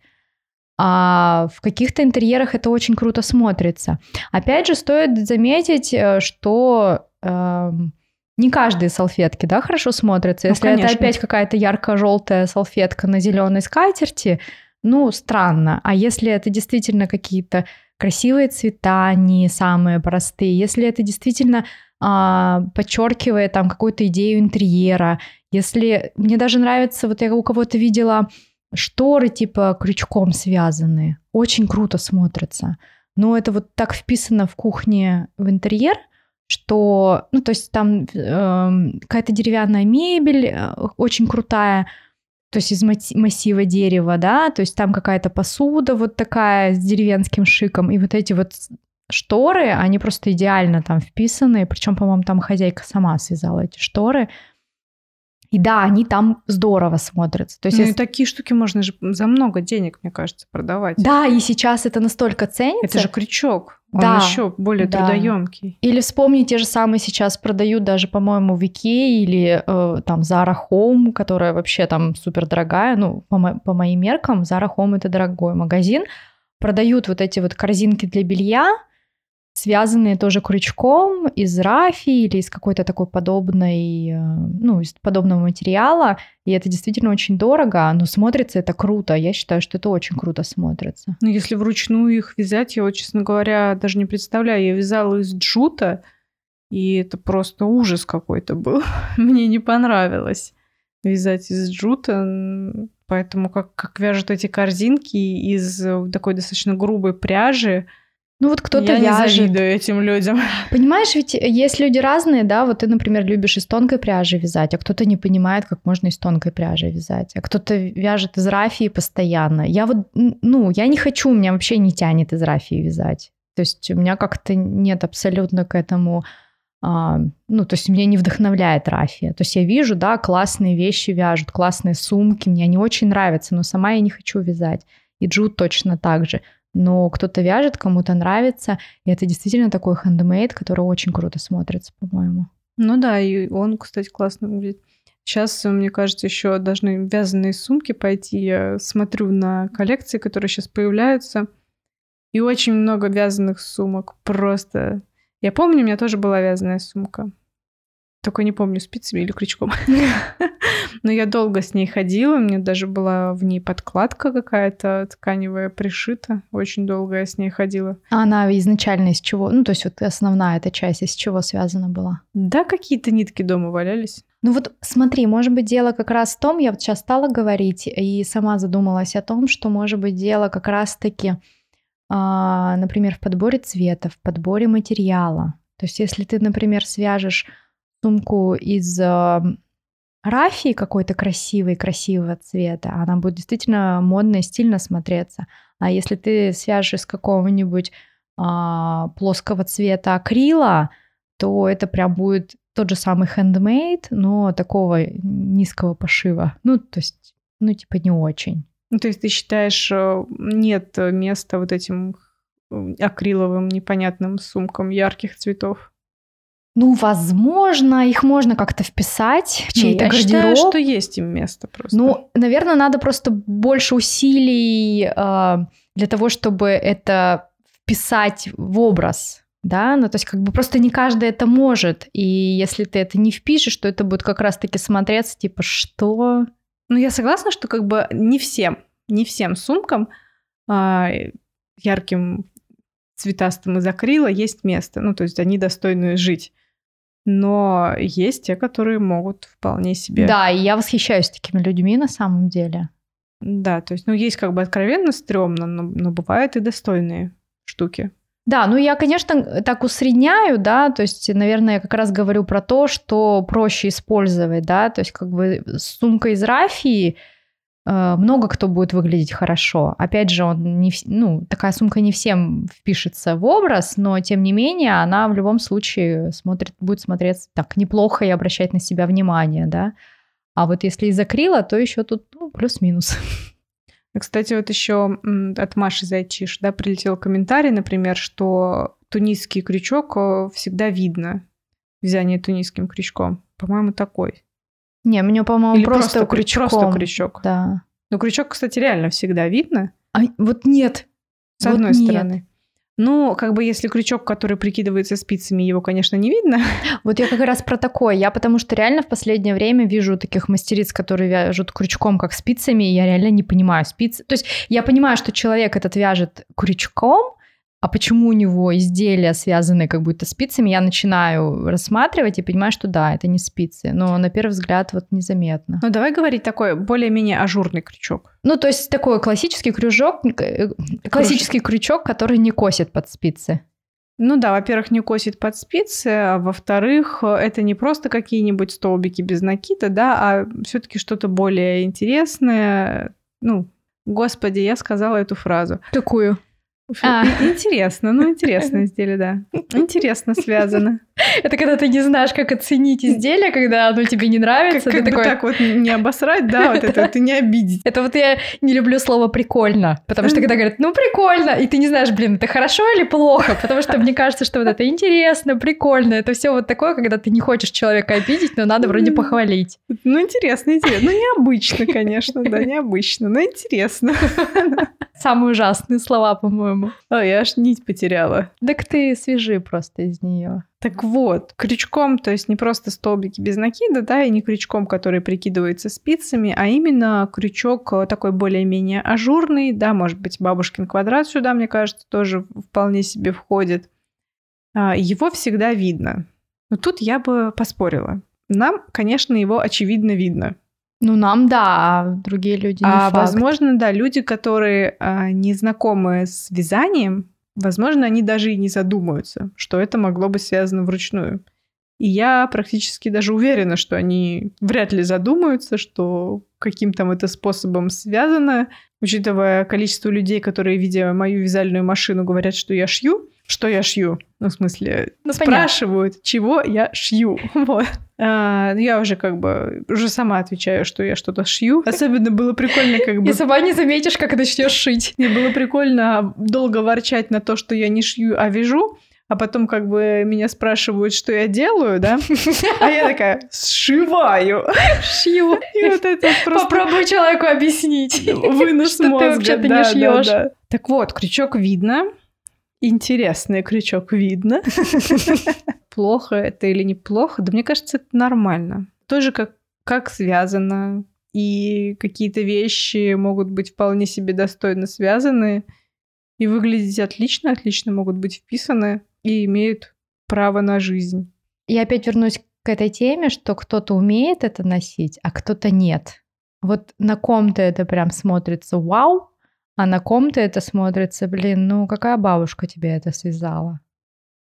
А в каких-то интерьерах это очень круто смотрится. Опять же, стоит заметить, э, что э, не каждые салфетки, да, хорошо смотрятся. Ну, Если конечно. это опять какая-то ярко-желтая салфетка на зеленой скатерти, ну, странно. А если это действительно какие-то красивые цвета, не самые простые, если это действительно а, подчеркивает там какую-то идею интерьера, если мне даже нравится, вот я у кого-то видела шторы типа крючком связанные, очень круто смотрятся. Но это вот так вписано в кухне в интерьер, что, ну, то есть там э, какая-то деревянная мебель э, очень крутая, то есть из массива дерева, да, то есть там какая-то посуда вот такая с деревенским шиком, и вот эти вот шторы, они просто идеально там вписаны, причем, по-моему, там хозяйка сама связала эти шторы, и да, они там здорово смотрятся. То есть ну если... и такие штуки можно же за много денег, мне кажется, продавать. Да, и сейчас это настолько ценится. Это же крючок. Он да, еще более да. трудоемкий. Или вспомни, те же самые сейчас продают даже, по-моему, в Икее или э, там Zara Home, которая вообще там супер дорогая. Ну, по, мо- по моим меркам, Zara Home это дорогой магазин. Продают вот эти вот корзинки для белья, связанные тоже крючком из рафи или из какой-то такой подобной, э, ну, из подобного материала. И это действительно очень дорого, но смотрится это круто. Я считаю, что это очень круто смотрится. Ну, если вручную их вязать, я вот, честно говоря, даже не представляю. Я вязала из джута, и это просто ужас какой-то был. *laughs* Мне не понравилось вязать из джута. Поэтому как, как вяжут эти корзинки из э, такой достаточно грубой пряжи, ну вот кто-то Я вяжет. не завидую этим людям. Понимаешь, ведь есть люди разные, да, вот ты, например, любишь из тонкой пряжи вязать, а кто-то не понимает, как можно из тонкой пряжи вязать, а кто-то вяжет из рафии постоянно. Я вот, ну, я не хочу, у меня вообще не тянет из рафии вязать. То есть у меня как-то нет абсолютно к этому, а, ну, то есть меня не вдохновляет рафия. То есть я вижу, да, классные вещи вяжут, классные сумки, мне они очень нравятся, но сама я не хочу вязать. И джут точно так же но кто-то вяжет, кому-то нравится, и это действительно такой хендмейд, который очень круто смотрится, по-моему. Ну да, и он, кстати, классно выглядит. Сейчас, мне кажется, еще должны вязаные сумки пойти. Я смотрю на коллекции, которые сейчас появляются, и очень много вязаных сумок. Просто. Я помню, у меня тоже была вязаная сумка. Только не помню, спицами или крючком. *laughs* *laughs* Но я долго с ней ходила, у меня даже была в ней подкладка какая-то тканевая пришита. Очень долго я с ней ходила. А она изначально из чего? Ну, то есть вот основная эта часть из чего связана была? Да, какие-то нитки дома валялись. Ну вот смотри, может быть, дело как раз в том, я вот сейчас стала говорить и сама задумалась о том, что может быть дело как раз-таки, а, например, в подборе цвета, в подборе материала. То есть если ты, например, свяжешь сумку из рафии какой-то красивой, красивого цвета, она будет действительно модно и стильно смотреться. А если ты свяжешь из какого-нибудь а, плоского цвета акрила, то это прям будет тот же самый handmade, но такого низкого пошива. Ну, то есть, ну, типа не очень. Ну, то есть ты считаешь, э, нет места вот этим акриловым непонятным сумкам ярких цветов? Ну, возможно, их можно как-то вписать в чей-то я гардероб. считаю, что есть им место просто. Ну, наверное, надо просто больше усилий э, для того, чтобы это вписать в образ, да, ну то есть как бы просто не каждый это может, и если ты это не впишешь, то это будет как раз-таки смотреться типа что? Ну я согласна, что как бы не всем, не всем сумкам а, ярким цветастым из акрила есть место, ну то есть они достойны жить. Но есть те, которые могут вполне себе... Да, и я восхищаюсь такими людьми на самом деле. Да, то есть, ну, есть как бы откровенно стрёмно, но, но бывают и достойные штуки. Да, ну я, конечно, так усредняю, да, то есть, наверное, я как раз говорю про то, что проще использовать, да, то есть как бы сумка из рафии, много кто будет выглядеть хорошо. Опять же, он не, ну, такая сумка не всем впишется в образ, но тем не менее она в любом случае смотрит, будет смотреться так неплохо и обращать на себя внимание, да. А вот если из акрила, то еще тут ну, плюс-минус. *laughs* Кстати, вот еще от Маши Зайчиш, да, прилетел комментарий, например, что тунисский крючок э, всегда видно. Вязание тунисским крючком. По-моему, такой. Не, мне, по-моему, Или просто, просто крючком. Просто крючок. Да. Но крючок, кстати, реально всегда видно. А вот нет. С вот одной нет. стороны. Ну, как бы если крючок, который прикидывается спицами, его, конечно, не видно. *laughs* Вот я как раз про такое. Я потому что реально в последнее время вижу таких мастериц, которые вяжут крючком, как спицами, и я реально не понимаю спицы. То есть я понимаю, что человек этот вяжет крючком, а почему у него изделия связаны как будто спицами, я начинаю рассматривать и понимаю, что да, это не спицы, но на первый взгляд вот незаметно. Ну давай говорить такой более-менее ажурный крючок. Ну то есть такой классический крючок, э, классический крючок, который не косит под спицы. Ну да, во-первых, не косит под спицы, а во-вторых, это не просто какие-нибудь столбики без накида, да, а все-таки что-то более интересное. Ну, господи, я сказала эту фразу. Какую? А. Интересно, ну интересно *laughs* изделие, да. Интересно связано. Это когда ты не знаешь, как оценить изделие, когда оно тебе не нравится. Как, как бы такой... так вот не обосрать, да, вот это, ты не обидеть. Это вот я не люблю слово «прикольно», потому что когда говорят «ну прикольно», и ты не знаешь, блин, это хорошо или плохо, потому что мне кажется, что вот это интересно, прикольно, это все вот такое, когда ты не хочешь человека обидеть, но надо вроде похвалить. Ну интересно, интересно. Ну необычно, конечно, да, необычно, но интересно. *laughs* Самые ужасные слова, по-моему. А, я аж нить потеряла. Так ты свежи просто из нее. Так вот, крючком, то есть не просто столбики без накида, да, и не крючком, который прикидывается спицами, а именно крючок э, такой более-менее ажурный, да, может быть, бабушкин квадрат сюда, мне кажется, тоже вполне себе входит. А, его всегда видно. Но тут я бы поспорила. Нам, конечно, его очевидно видно. Ну, нам да, а другие люди не А, факт. возможно, да, люди, которые а, не знакомы с вязанием, возможно, они даже и не задумаются, что это могло быть связано вручную. И я практически даже уверена, что они вряд ли задумаются, что каким там это способом связано, учитывая количество людей, которые, видя мою вязальную машину, говорят, что я шью. Что я шью? Ну, в смысле, ну, спрашивают, понятно. чего я шью. *laughs* Вот. А, я уже как бы уже сама отвечаю, что я что-то шью. Особенно было прикольно как бы... И сама не заметишь, как начнешь шить. Мне было прикольно долго ворчать на то, что я не шью, а вяжу. А потом как бы меня спрашивают, что я делаю, да? А я такая, сшиваю. Шью. И вот это просто... Попробуй человеку объяснить. Вынос что мозга. ты вообще-то не шьешь. Да, да. Так вот, крючок видно. Интересный крючок видно. *laughs* Плохо это или неплохо? Да мне кажется, это нормально. Тоже как, как связано. И какие-то вещи могут быть вполне себе достойно связаны и выглядеть отлично, отлично могут быть вписаны и имеют право на жизнь. Я опять вернусь к этой теме, что кто-то умеет это носить, а кто-то нет. Вот на ком-то это прям смотрится вау, а на ком-то это смотрится, блин, ну какая бабушка тебе это связала?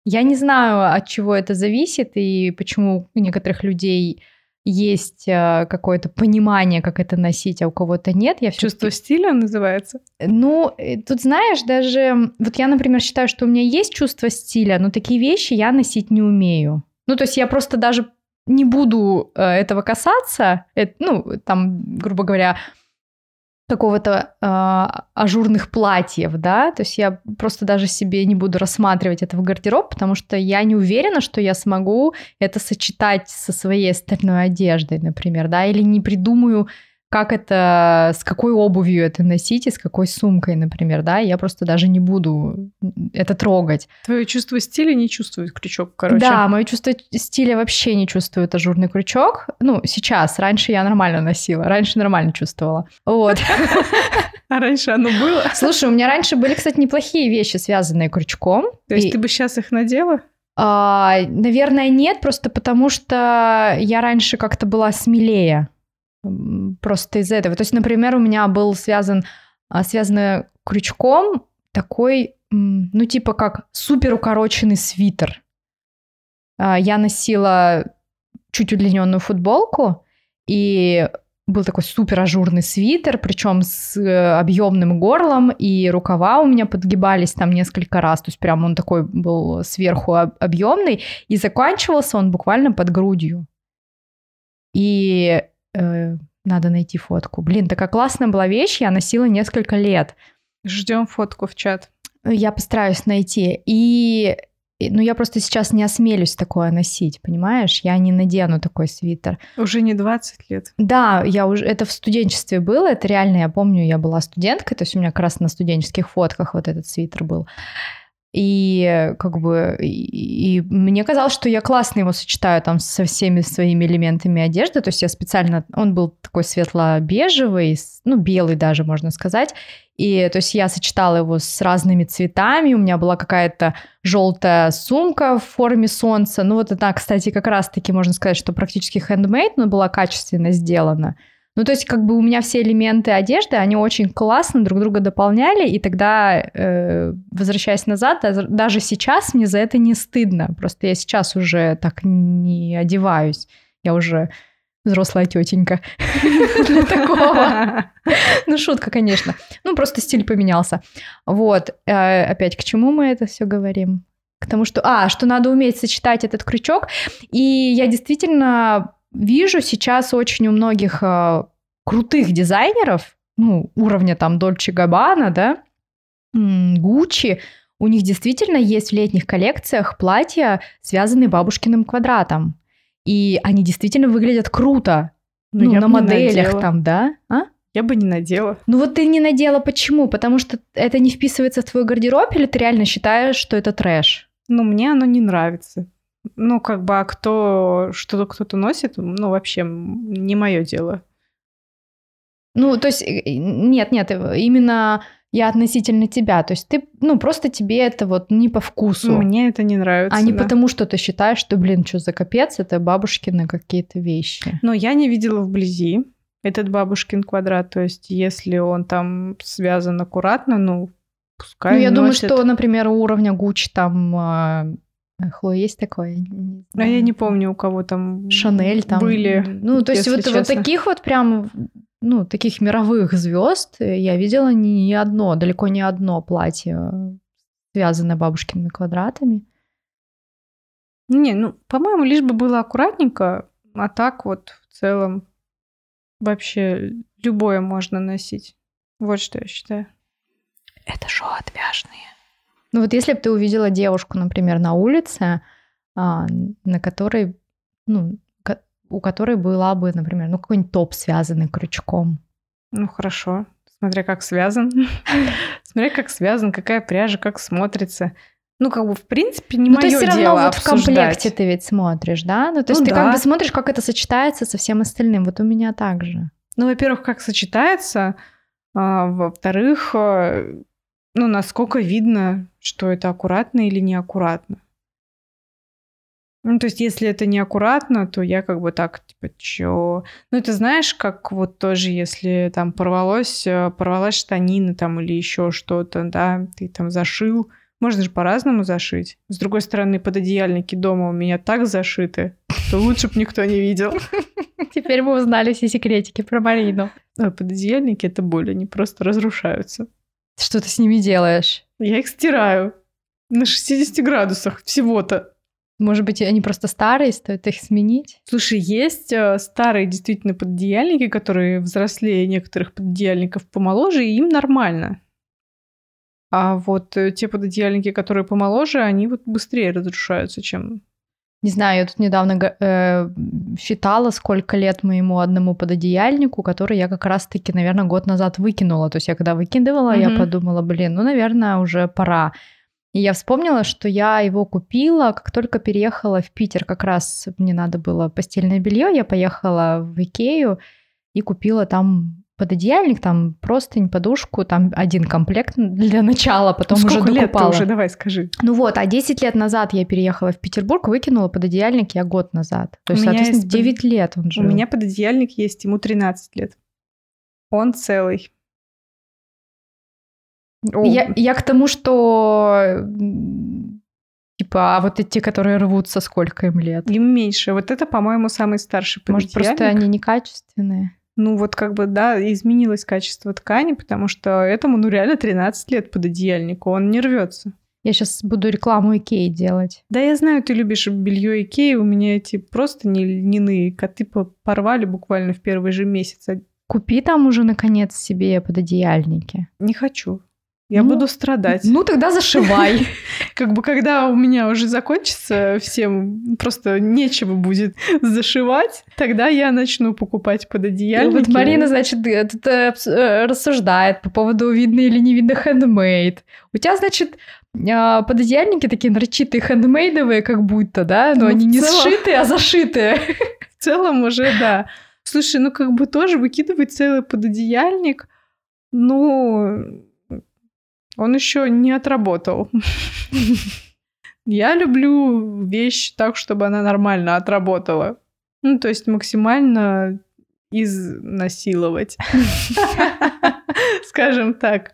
Я не знаю, от чего это зависит и почему у некоторых людей есть э, какое-то понимание, как это носить, а у кого-то нет. Я Чувство стиля называется? Ну, э, тут знаешь, даже... Вот я, например, считаю, что у меня есть чувство стиля, но такие вещи я носить не умею. Ну, то есть я просто даже не буду э, этого касаться. Это, ну, там, грубо говоря, какого-то э, ажурных платьев, да, то есть я просто даже себе не буду рассматривать это в гардероб, потому что я не уверена, что я смогу это сочетать со своей остальной одеждой, например, да, или не придумаю как это, с какой обувью это носить и с какой сумкой, например, да, я просто даже не буду это трогать. Твое чувство стиля не чувствует крючок, короче. Да, мое чувство стиля вообще не чувствует ажурный крючок. Ну, сейчас, раньше я нормально носила, раньше нормально чувствовала. Вот. *laughs* А раньше оно было? Слушай, у меня раньше были, кстати, неплохие вещи, связанные крючком. То есть ты бы сейчас их надела? А, наверное, нет, просто потому что я раньше как-то была смелее просто из-за этого. То есть, например, у меня был связан, а, связан крючком такой, ну, типа как супер укороченный свитер. А, я носила чуть удлиненную футболку, и был такой супер ажурный свитер, причем с э, объемным горлом, и рукава у меня подгибались там несколько раз, то есть прям он такой был сверху объемный, и заканчивался он буквально под грудью. И Э, надо найти фотку. Блин, такая классная была вещь, я носила несколько лет. Ждем фотку в чат. Я постараюсь найти. И ну, я просто сейчас не осмелюсь такое носить, понимаешь? Я не надену такой свитер. Уже не 20 лет. Да, я уже... Это в студенчестве было, это реально, я помню, я была студенткой, то есть у меня как раз на студенческих фотках вот этот свитер был. И как бы и, и мне казалось, что я классно его сочетаю там со всеми своими элементами одежды. То есть я специально... Он был такой светло-бежевый, ну, белый даже, можно сказать. И то есть я сочетала его с разными цветами. У меня была какая-то желтая сумка в форме солнца. Ну, вот это, кстати, как раз-таки можно сказать, что практически handmade, но была качественно сделана. Ну, то есть, как бы у меня все элементы одежды, они очень классно друг друга дополняли, и тогда, э, возвращаясь назад, даже сейчас мне за это не стыдно. Просто я сейчас уже так не одеваюсь. Я уже взрослая тетенька *laughs* для такого. Ну, шутка, конечно. Ну, просто стиль поменялся. Вот. Э, опять, к чему мы это все говорим? К тому, что... А, что надо уметь сочетать этот крючок. И я действительно вижу сейчас очень у многих э, крутых дизайнеров, ну, уровня там Дольче Габбана, да, Гуччи, у них действительно есть в летних коллекциях платья, связанные бабушкиным квадратом. И они действительно выглядят круто. Ну, ну на моделях там, да? А? Я бы не надела. Ну вот ты не надела почему? Потому что это не вписывается в твой гардероб, или ты реально считаешь, что это трэш? Ну, мне оно не нравится. Ну, как бы, а кто что-то кто-то носит, ну, вообще не мое дело. Ну, то есть, э, нет, нет, э, именно я относительно тебя. То есть ты, ну, просто тебе это вот не по вкусу. Мне это не нравится. А не да. потому, что ты считаешь, что, блин, что за капец, это бабушкины какие-то вещи. Но я не видела вблизи этот бабушкин квадрат. То есть если он там связан аккуратно, ну, пускай Ну, я носит. думаю, что, например, уровня Гуч там а, Хлоя есть такое? А я не помню, у кого там Шанель там были. Ну, то есть вот, вот таких вот прям, ну, таких мировых звезд я видела не одно, далеко не одно платье, связанное бабушкиными квадратами. Не, ну, по-моему, лишь бы было аккуратненько, а так вот в целом вообще любое можно носить. Вот что я считаю. Это шоу отвяжные. Ну вот если бы ты увидела девушку, например, на улице, а, на которой, ну, у которой была бы, например, ну какой-нибудь топ связанный крючком. Ну хорошо, смотря как связан. *laughs* Смотря как связан, какая пряжа, как смотрится. Ну, как бы, в принципе, не ну, мое дело то есть все равно вот в комплекте ты ведь смотришь, да? Ну, то есть ну, ты да. как бы смотришь, как это сочетается со всем остальным. Вот у меня так же. Ну, во-первых, как сочетается, а, во-вторых, а, ну, насколько видно, что это аккуратно или неаккуратно. Ну, то есть, если это неаккуратно, то я как бы так, типа, чё? Ну, это знаешь, как вот тоже, если там порвалось, э, порвалась штанина там или еще что-то, да, ты там зашил, можно же по-разному зашить. С другой стороны, пододеяльники дома у меня так зашиты, что лучше бы никто не видел. *laughs* Теперь мы узнали все секретики про Марину. А пододеяльники — это боль, они просто разрушаются. Что ты с ними делаешь? Я их стираю. На 60 градусах всего-то. Может быть, они просто старые, стоит их сменить? Слушай, есть э, старые действительно пододеяльники, которые взрослее некоторых пододеяльников помоложе, и им нормально. А вот э, те пододеяльники, которые помоложе, они вот быстрее разрушаются, чем... Не знаю, я тут недавно э, считала, сколько лет моему одному пододеяльнику, который я как раз-таки, наверное, год назад выкинула. То есть я когда выкидывала, mm-hmm. я подумала, блин, ну, наверное, уже пора. И я вспомнила, что я его купила, как только переехала в Питер. Как раз мне надо было постельное белье. Я поехала в Икею и купила там пододеяльник, там простынь, подушку, там один комплект для начала, потом ну, уже докупала. лет уже, давай скажи. Ну вот, а 10 лет назад я переехала в Петербург, выкинула пододеяльник я год назад. То есть, соответственно, есть... 9 лет он жил. У меня пододеяльник есть, ему 13 лет. Он целый. Я, я к тому, что Типа, а вот эти, которые рвутся, сколько им лет? Им меньше. Вот это, по-моему, самый старший Может, просто они некачественные? Ну, вот как бы, да, изменилось качество ткани, потому что этому, ну, реально 13 лет под одеяльнику, он не рвется. Я сейчас буду рекламу Икеи делать. Да, я знаю, ты любишь белье Икеи. У меня эти просто не льняные коты порвали буквально в первый же месяц. Купи там уже, наконец, себе пододеяльники. Не хочу. Я ну, буду страдать. Ну, тогда зашивай. *laughs* Как бы, когда у меня уже закончится всем, просто нечего будет зашивать, тогда я начну покупать пододеяльники. Вот Марина, значит, тут э, э, рассуждает по поводу видно или не видно хендмейд. У тебя, значит, а, пододеяльники такие нарочитые хендмейдовые, как будто, да? Но ну, они не сшитые, а зашитые. *laughs* В целом уже, да. Слушай, ну как бы тоже выкидывать целый пододеяльник, ну, он еще не отработал. Я люблю вещь так, чтобы она нормально отработала. Ну, то есть максимально изнасиловать. *laughs* Скажем так.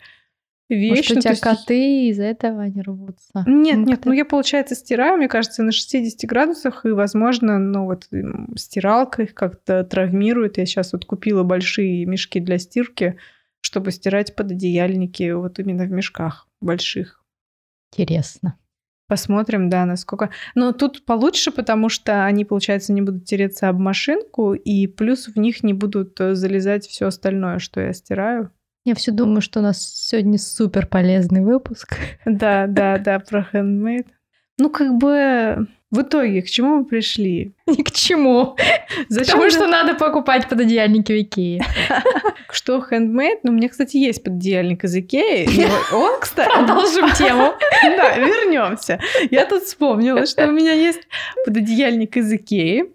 Вещь, Может, у ну, тебя коты из этого не рвутся? Нет, ну, нет, ну я, получается, стираю, мне кажется, на 60 градусах, и, возможно, ну вот стиралка их как-то травмирует. Я сейчас вот купила большие мешки для стирки, чтобы стирать пододеяльники вот именно в мешках больших. Интересно. Посмотрим, да, насколько... Но тут получше, потому что они, получается, не будут тереться об машинку, и плюс в них не будут э, залезать все остальное, что я стираю. Я все думаю, что у нас сегодня супер полезный выпуск. Да, да, *laughs* да, про handmade. Ну, как бы в итоге, к чему мы пришли? *laughs* Ни к чему. Зачем Потому что надо покупать пододеяльники в Икее. *laughs* Что handmade? Ну, у меня, кстати, есть пододеяльник из Икеи. *laughs* Он, кстати... Продолжим тему. Да, вернемся. Я тут вспомнила, что у меня есть пододеяльник из Икеи.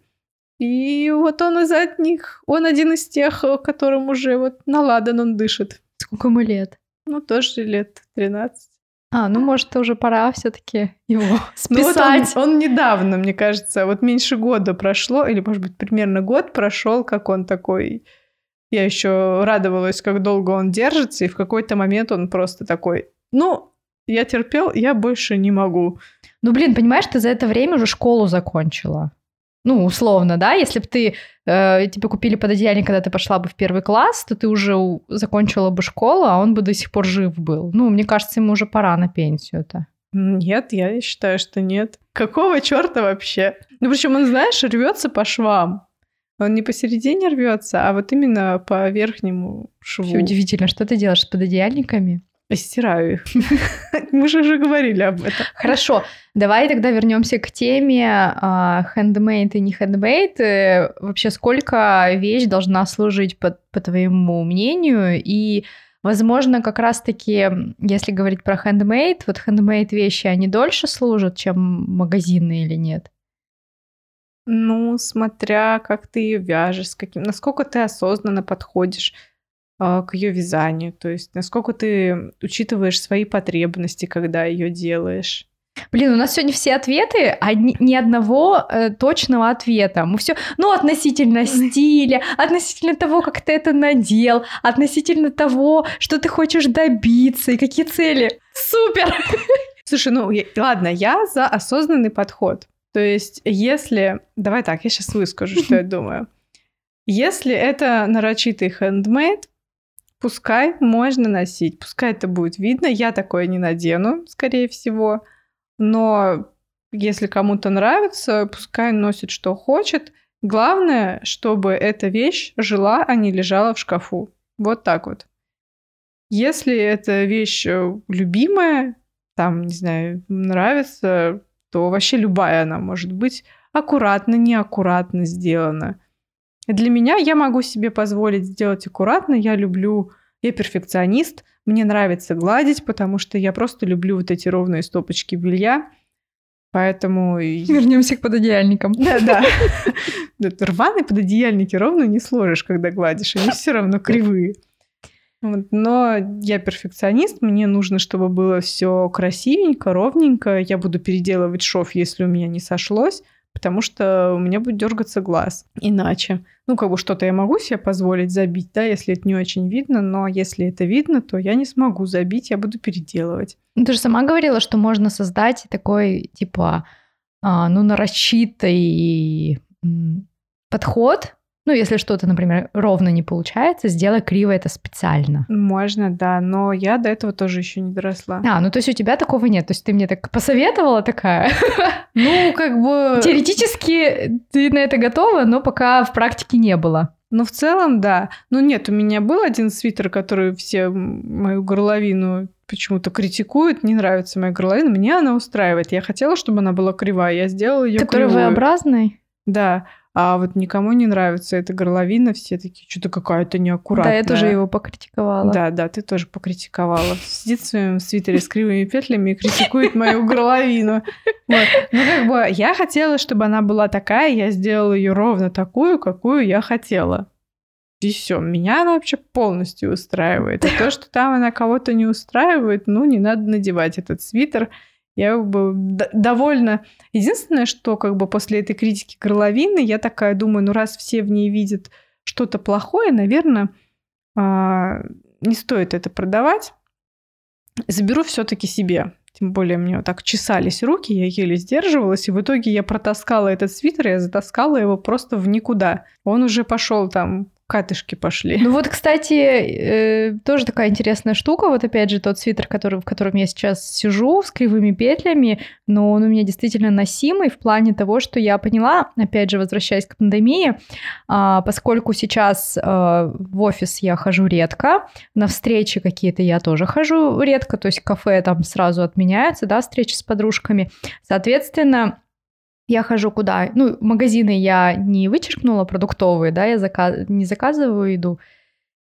И вот он из одних, он один из тех, которым уже вот наладан он дышит. Сколько ему лет? Ну, тоже лет 13. А, ну может, уже пора все-таки его списать. Ну, вот он, он недавно, мне кажется, вот меньше года прошло, или, может быть, примерно год прошел, как он такой. Я еще радовалась, как долго он держится, и в какой-то момент он просто такой, ну, я терпел, я больше не могу. Ну, блин, понимаешь, ты за это время уже школу закончила. Ну, условно, да, если бы ты, э, тебе купили пододеяльник, когда ты пошла бы в первый класс, то ты уже закончила бы школу, а он бы до сих пор жив был. Ну, мне кажется, ему уже пора на пенсию-то. Нет, я считаю, что нет. Какого черта вообще? Ну, причем он, знаешь, рвется по швам. Он не посередине рвется, а вот именно по верхнему шву. Все удивительно, что ты делаешь с пододеяльниками? Стираю их. *laughs* Мы же уже говорили об этом. Хорошо, давай тогда вернемся к теме handmade и не handmade. Э, вообще, сколько вещь должна служить, по, по твоему мнению? И, возможно, как раз-таки, если говорить про handmade, вот handmade вещи, они дольше служат, чем магазины или нет? Ну, смотря как ты ее вяжешь, с каким, насколько ты осознанно подходишь а, к ее вязанию, то есть насколько ты учитываешь свои потребности, когда ее делаешь. Блин, у нас сегодня все ответы, а ни, ни одного э, точного ответа. Мы все, ну, относительно *laughs* стиля, относительно того, как ты это надел, относительно того, что ты хочешь добиться и какие цели. Супер! *laughs* Слушай, ну, я, ладно, я за осознанный подход. То есть, если... Давай так, я сейчас выскажу, что я *laughs* думаю. Если это нарочитый хендмейд, Пускай можно носить, пускай это будет видно. Я такое не надену, скорее всего. Но если кому-то нравится, пускай носит что хочет. Главное, чтобы эта вещь жила, а не лежала в шкафу. Вот так вот. Если эта вещь э, любимая, там, не знаю, нравится, то вообще любая она может быть аккуратно, неаккуратно сделана. Для меня я могу себе позволить сделать аккуратно. Я люблю, я перфекционист. Мне нравится гладить, потому что я просто люблю вот эти ровные стопочки белья. Поэтому... *laughs* Вернемся к пододеяльникам. Да, *laughs* да. Рваные пододеяльники ровно не сложишь, когда гладишь. Они все равно кривые. Но я перфекционист, мне нужно, чтобы было все красивенько, ровненько. Я буду переделывать шов, если у меня не сошлось потому что у меня будет дергаться глаз. Иначе. Ну, как бы что-то я могу себе позволить забить, да, если это не очень видно, но если это видно, то я не смогу забить, я буду переделывать. Ну, ты же сама говорила, что можно создать такой, типа, а, ну, нарочитый подход ну, если что-то, например, ровно не получается, сделай криво это специально. Можно, да, но я до этого тоже еще не доросла. А, ну то есть у тебя такого нет, то есть ты мне так посоветовала такая? *laughs* Ну, как бы... Теоретически ты на это готова, но пока в практике не было. Ну, в целом, да. Ну, нет, у меня был один свитер, который все мою горловину почему-то критикуют, не нравится моя горловина, мне она устраивает. Я хотела, чтобы она была кривая, я сделала ее Который V-образный? Да. А вот никому не нравится эта горловина, все такие, что-то какая-то неаккуратная. Да, я тоже его покритиковала. Да, да, ты тоже покритиковала. Сидит в своем свитере с кривыми петлями и критикует мою горловину. Вот. Ну, как бы, я хотела, чтобы она была такая, я сделала ее ровно такую, какую я хотела. И все, меня она вообще полностью устраивает. А то, что там она кого-то не устраивает, ну, не надо надевать этот свитер. Я бы довольна. Единственное, что как бы после этой критики горловины, я такая думаю, ну раз все в ней видят что-то плохое, наверное, а, не стоит это продавать. Заберу все-таки себе. Тем более мне вот так чесались руки, я еле сдерживалась, и в итоге я протаскала этот свитер, я затаскала его просто в никуда. Он уже пошел там катышки пошли. Ну вот, кстати, э, тоже такая интересная штука. Вот опять же тот свитер, который, в котором я сейчас сижу, с кривыми петлями, но он у меня действительно носимый в плане того, что я поняла, опять же, возвращаясь к пандемии, э, поскольку сейчас э, в офис я хожу редко, на встречи какие-то я тоже хожу редко, то есть кафе там сразу отменяются, да, встречи с подружками. Соответственно, я хожу куда? Ну, магазины я не вычеркнула продуктовые, да, я заказ... не заказываю еду.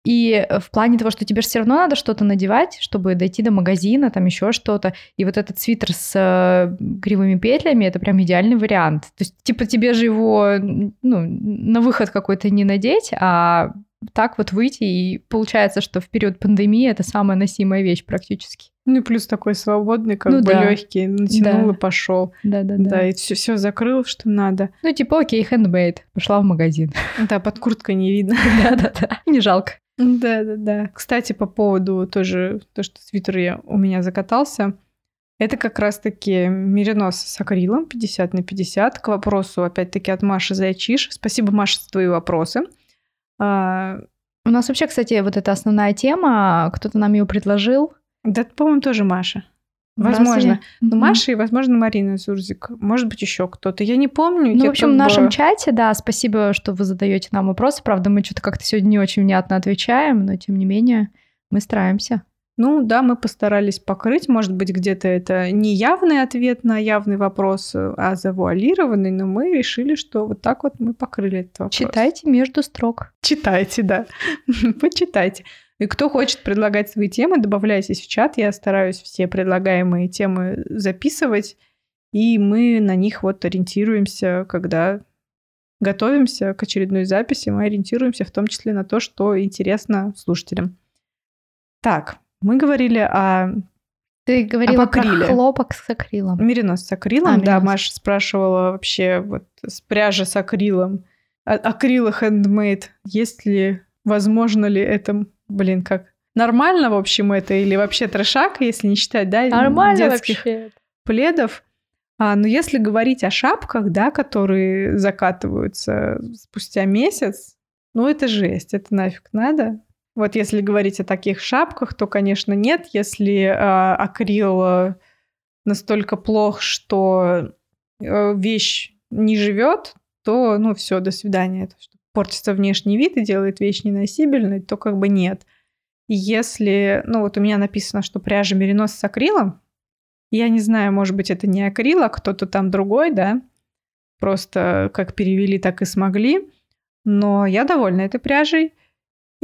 И в плане того, что тебе все равно надо что-то надевать, чтобы дойти до магазина, там еще что-то. И вот этот свитер с э, кривыми петлями это прям идеальный вариант. То есть, типа, тебе же его ну, на выход какой-то не надеть, а так вот выйти, и получается, что в период пандемии это самая носимая вещь практически. Ну и плюс такой свободный, как ну, бы да. легкий, натянул да. и пошел. Да, да, да. Да, и все, все закрыл, что надо. Ну, типа, окей, хендмейд. Пошла в магазин. *laughs* Да, под курткой не видно. Да, да, да. Не жалко. Да, да, да. Кстати, по поводу тоже, то, что свитер я, у меня закатался, это как раз-таки меринос с акрилом 50 на 50. К вопросу, опять-таки, от Маши Зайчиш. Спасибо, Маша, за твои вопросы. А... У нас вообще, кстати, вот эта основная тема, кто-то нам ее предложил. Да, по-моему, тоже Маша. Возможно. Ну, Маша и, возможно, Марина Зурзик. Может быть, еще кто-то. Я не помню. Ну, в общем, в нашем бы... чате, да, спасибо, что вы задаете нам вопросы. Правда, мы что-то как-то сегодня не очень внятно отвечаем, но тем не менее мы стараемся. Ну да, мы постарались покрыть. Может быть, где-то это не явный ответ на явный вопрос, а завуалированный, но мы решили, что вот так вот мы покрыли этот вопрос. Читайте между строк. Читайте, да. *laughs* Почитайте. И кто хочет предлагать свои темы, добавляйтесь в чат. Я стараюсь все предлагаемые темы записывать, и мы на них вот ориентируемся, когда готовимся к очередной записи, мы ориентируемся в том числе на то, что интересно слушателям. Так, мы говорили о ты говорила про хлопок с акрилом. Меринос с акрилом, а, да. Меринос. Маша спрашивала вообще вот с пряжи с акрилом. А, акрила handmade. Есть ли, возможно ли это, блин, как нормально, в общем, это или вообще трешак, если не считать, да, нормально детских вообще. пледов. А, но если говорить о шапках, да, которые закатываются спустя месяц, ну это жесть, это нафиг надо. Вот если говорить о таких шапках, то, конечно, нет. Если э, акрил настолько плох, что э, вещь не живет, то, ну, все, до свидания. Это портится внешний вид и делает вещь неносибельной, то как бы нет. Если, ну, вот у меня написано, что пряжа меринос с акрилом, я не знаю, может быть, это не акрил, а кто-то там другой, да, просто как перевели, так и смогли. Но я довольна этой пряжей.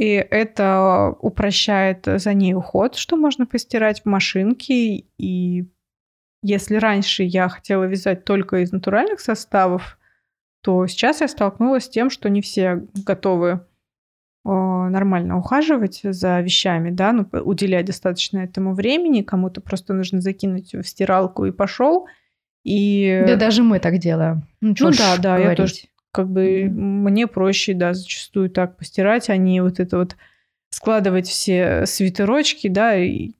И это упрощает за ней уход, что можно постирать в машинке. И если раньше я хотела вязать только из натуральных составов, то сейчас я столкнулась с тем, что не все готовы нормально ухаживать за вещами, да, ну, уделять достаточно этому времени, кому-то просто нужно закинуть в стиралку и пошел. И... Да даже мы так делаем. Ну, ну да, да, говорить. я тоже как бы mm-hmm. мне проще, да, зачастую так постирать, а не вот это вот складывать все свитерочки, да, и,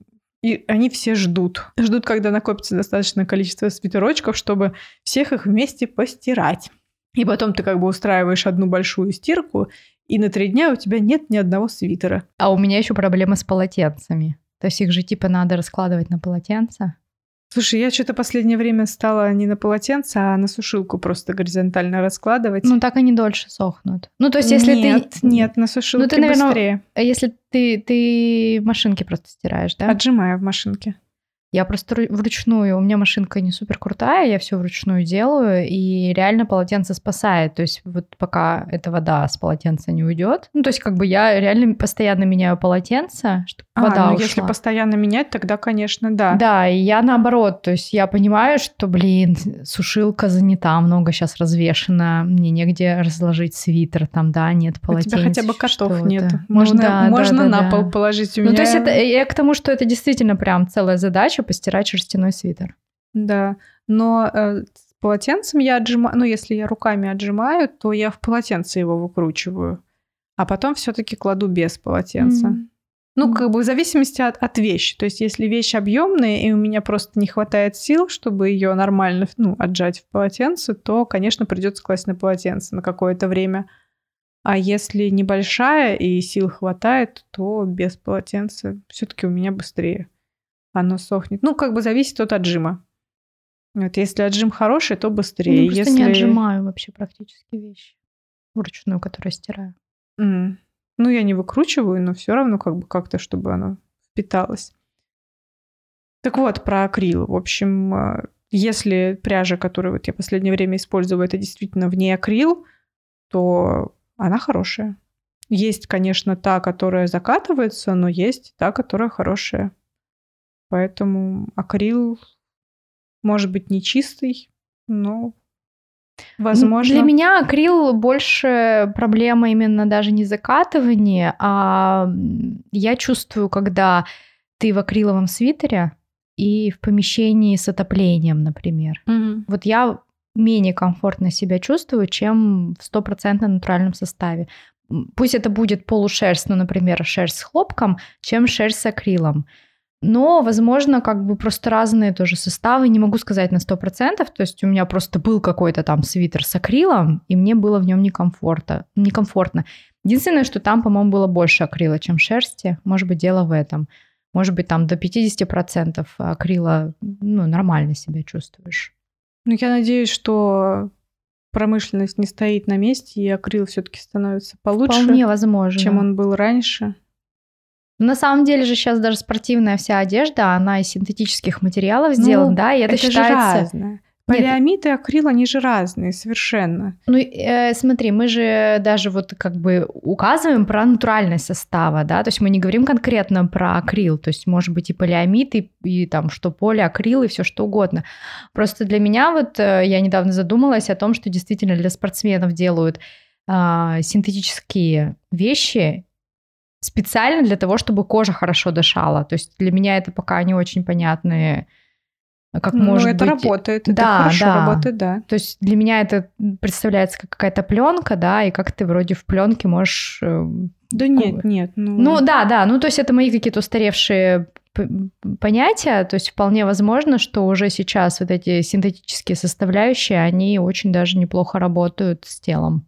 и они все ждут. Ждут, когда накопится достаточное количество свитерочков, чтобы всех их вместе постирать. И потом ты как бы устраиваешь одну большую стирку, и на три дня у тебя нет ни одного свитера. А у меня еще проблема с полотенцами. То есть их же типа надо раскладывать на полотенце. Слушай, я что-то последнее время стала не на полотенце, а на сушилку просто горизонтально раскладывать. Ну, так они дольше сохнут. Ну, то есть, если нет, ты... Нет, на сушилке ну, ты, наверное, быстрее. Если ты, ты в машинке просто стираешь, да? Отжимаю в машинке. Я просто вручную, у меня машинка не супер крутая, я все вручную делаю, и реально полотенце спасает. То есть вот пока эта вода с полотенца не уйдет, ну то есть как бы я реально постоянно меняю полотенце, чтобы а, вода ну ушла. если постоянно менять, тогда, конечно, да. Да, и я наоборот, то есть я понимаю, что, блин, сушилка занята, много сейчас развешена, мне негде разложить свитер, там, да, нет полотенца. У тебя хотя бы котов нет. Можно, ну, да, можно да, да, на да. пол положить у меня. Ну то есть это, я к тому, что это действительно прям целая задача, еще постирать шерстяной свитер. Да, но э, с полотенцем я отжимаю, ну, если я руками отжимаю, то я в полотенце его выкручиваю, а потом все-таки кладу без полотенца. Mm. Ну, как бы в зависимости от, от вещи. То есть, если вещь объемная, и у меня просто не хватает сил, чтобы ее нормально ну, отжать в полотенце, то, конечно, придется класть на полотенце на какое-то время. А если небольшая и сил хватает, то без полотенца все-таки у меня быстрее оно сохнет. Ну, как бы зависит от отжима. Вот если отжим хороший, то быстрее. Я если... не отжимаю вообще практически вещи вручную, которую стираю. Mm. Ну, я не выкручиваю, но все равно как бы как-то, чтобы оно впиталось. Так вот, про акрил. В общем, э, если пряжа, которую вот я в последнее время использую, это действительно в ней акрил, то она хорошая. Есть, конечно, та, которая закатывается, но есть та, которая хорошая. Поэтому акрил может быть не чистый, но возможно. Для меня акрил больше проблема именно даже не закатывания, а я чувствую, когда ты в акриловом свитере и в помещении с отоплением, например. Угу. Вот я менее комфортно себя чувствую, чем в стопроцентно натуральном составе. Пусть это будет полушерсть, ну, например, шерсть с хлопком, чем шерсть с акрилом. Но, возможно, как бы просто разные тоже составы. Не могу сказать на 100%. То есть у меня просто был какой-то там свитер с акрилом, и мне было в нем некомфортно. некомфортно. Единственное, что там, по-моему, было больше акрила, чем шерсти. Может быть, дело в этом. Может быть, там до 50% акрила ну, нормально себя чувствуешь. Ну, я надеюсь, что промышленность не стоит на месте, и акрил все-таки становится получше. Вполне возможно. Чем он был раньше. На самом деле же сейчас даже спортивная вся одежда, она из синтетических материалов сделана, ну, да, и это, это считается... Же разное. Полиамид и акрил, они же разные совершенно. Ну, э, смотри, мы же даже вот как бы указываем про натуральность состава, да, то есть мы не говорим конкретно про акрил, то есть может быть и полиамид, и, и там что полиакрил, и все что угодно. Просто для меня вот э, я недавно задумалась о том, что действительно для спортсменов делают э, синтетические вещи, специально для того, чтобы кожа хорошо дышала. То есть для меня это пока не очень понятные как ну, может это быть... работает, это да, хорошо да. работает, да. То есть для меня это представляется как какая-то пленка, да, и как ты вроде в пленке можешь... Э, да нет, нет. Ну... ну да, да, ну то есть это мои какие-то устаревшие понятия, то есть вполне возможно, что уже сейчас вот эти синтетические составляющие, они очень даже неплохо работают с телом.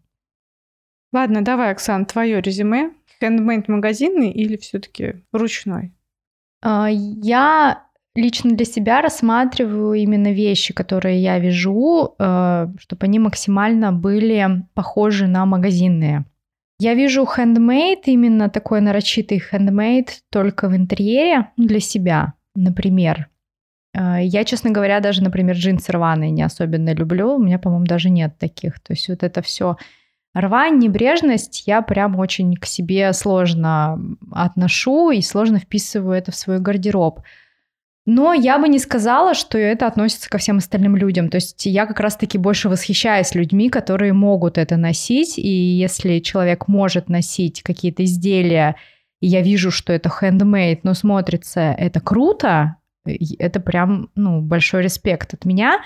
Ладно, давай, Оксан, твое резюме хендмейд магазинный или все-таки ручной? А, я лично для себя рассматриваю именно вещи, которые я вяжу, э, чтобы они максимально были похожи на магазинные. Я вижу handmade, именно такой нарочитый handmade только в интерьере для себя, например. Э, я, честно говоря, даже, например, джинсы рваные не особенно люблю. У меня, по-моему, даже нет таких. То есть вот это все рвань, небрежность я прям очень к себе сложно отношу и сложно вписываю это в свой гардероб. Но я бы не сказала, что это относится ко всем остальным людям. То есть я как раз-таки больше восхищаюсь людьми, которые могут это носить. И если человек может носить какие-то изделия, и я вижу, что это handmade, но смотрится это круто, это прям ну, большой респект от меня.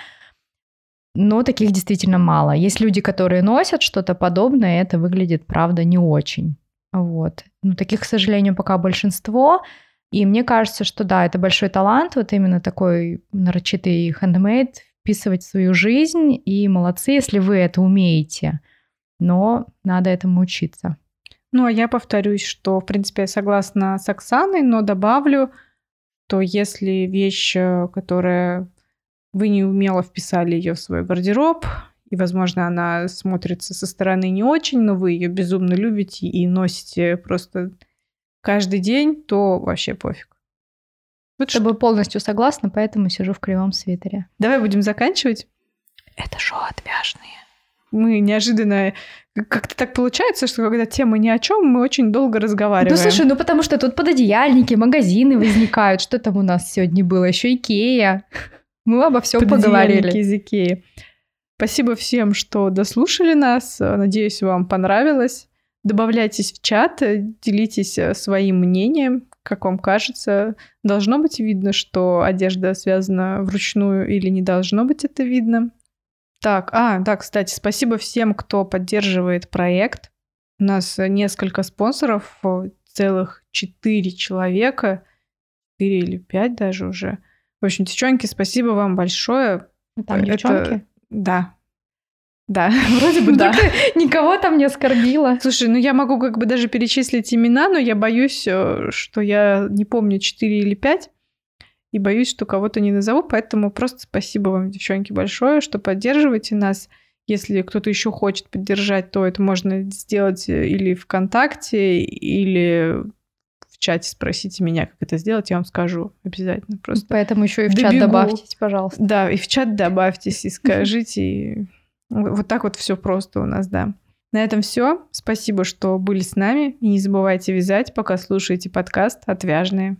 Но таких действительно мало. Есть люди, которые носят что-то подобное, и это выглядит, правда, не очень. Вот. Но таких, к сожалению, пока большинство. И мне кажется, что да, это большой талант, вот именно такой нарочитый handmade, вписывать в свою жизнь. И молодцы, если вы это умеете. Но надо этому учиться. Ну, а я повторюсь, что, в принципе, я согласна с Оксаной, но добавлю, то если вещь, э, которая вы неумело вписали ее в свой гардероб, и, возможно, она смотрится со стороны не очень, но вы ее безумно любите и носите просто каждый день, то вообще пофиг. Вот С тобой полностью согласна, поэтому сижу в кривом свитере. Давай будем заканчивать. Это шоу отвяжные. Мы неожиданно... Как-то так получается, что когда тема ни о чем, мы очень долго разговариваем. Ну слушай, ну потому что тут пододеяльники, магазины возникают. Что там у нас сегодня было? Еще Икея. Мы обо всем поговорили. из Икеи. Спасибо всем, что дослушали нас. Надеюсь, вам понравилось. Добавляйтесь в чат, делитесь э, своим мнением, как вам кажется. Должно быть видно, что одежда связана вручную или не должно быть это видно. Так, а, да, кстати, спасибо всем, кто поддерживает проект. У нас несколько спонсоров, целых четыре человека, четыре или пять даже уже. В общем, девчонки, спасибо вам большое. Там девчонки? Это... Да, да, *laughs* *laughs* вроде бы да. Никого там не оскорбила. Слушай, ну я могу как бы даже перечислить имена, но я боюсь, э, что я не помню 4 или 5, и боюсь, что кого-то не назову, поэтому просто спасибо вам, девчонки, большое, что поддерживаете нас. Если кто-то еще хочет поддержать, то это можно сделать э, или ВКонтакте, или в чате спросите меня, как это сделать, я вам скажу обязательно. Просто Поэтому еще и в добегу. чат добавьтесь, пожалуйста. Да, и в чат добавьтесь и скажите, вот так вот все просто у нас, да. На этом все. Спасибо, что были с нами. И не забывайте вязать, пока слушаете подкаст «Отвяжные».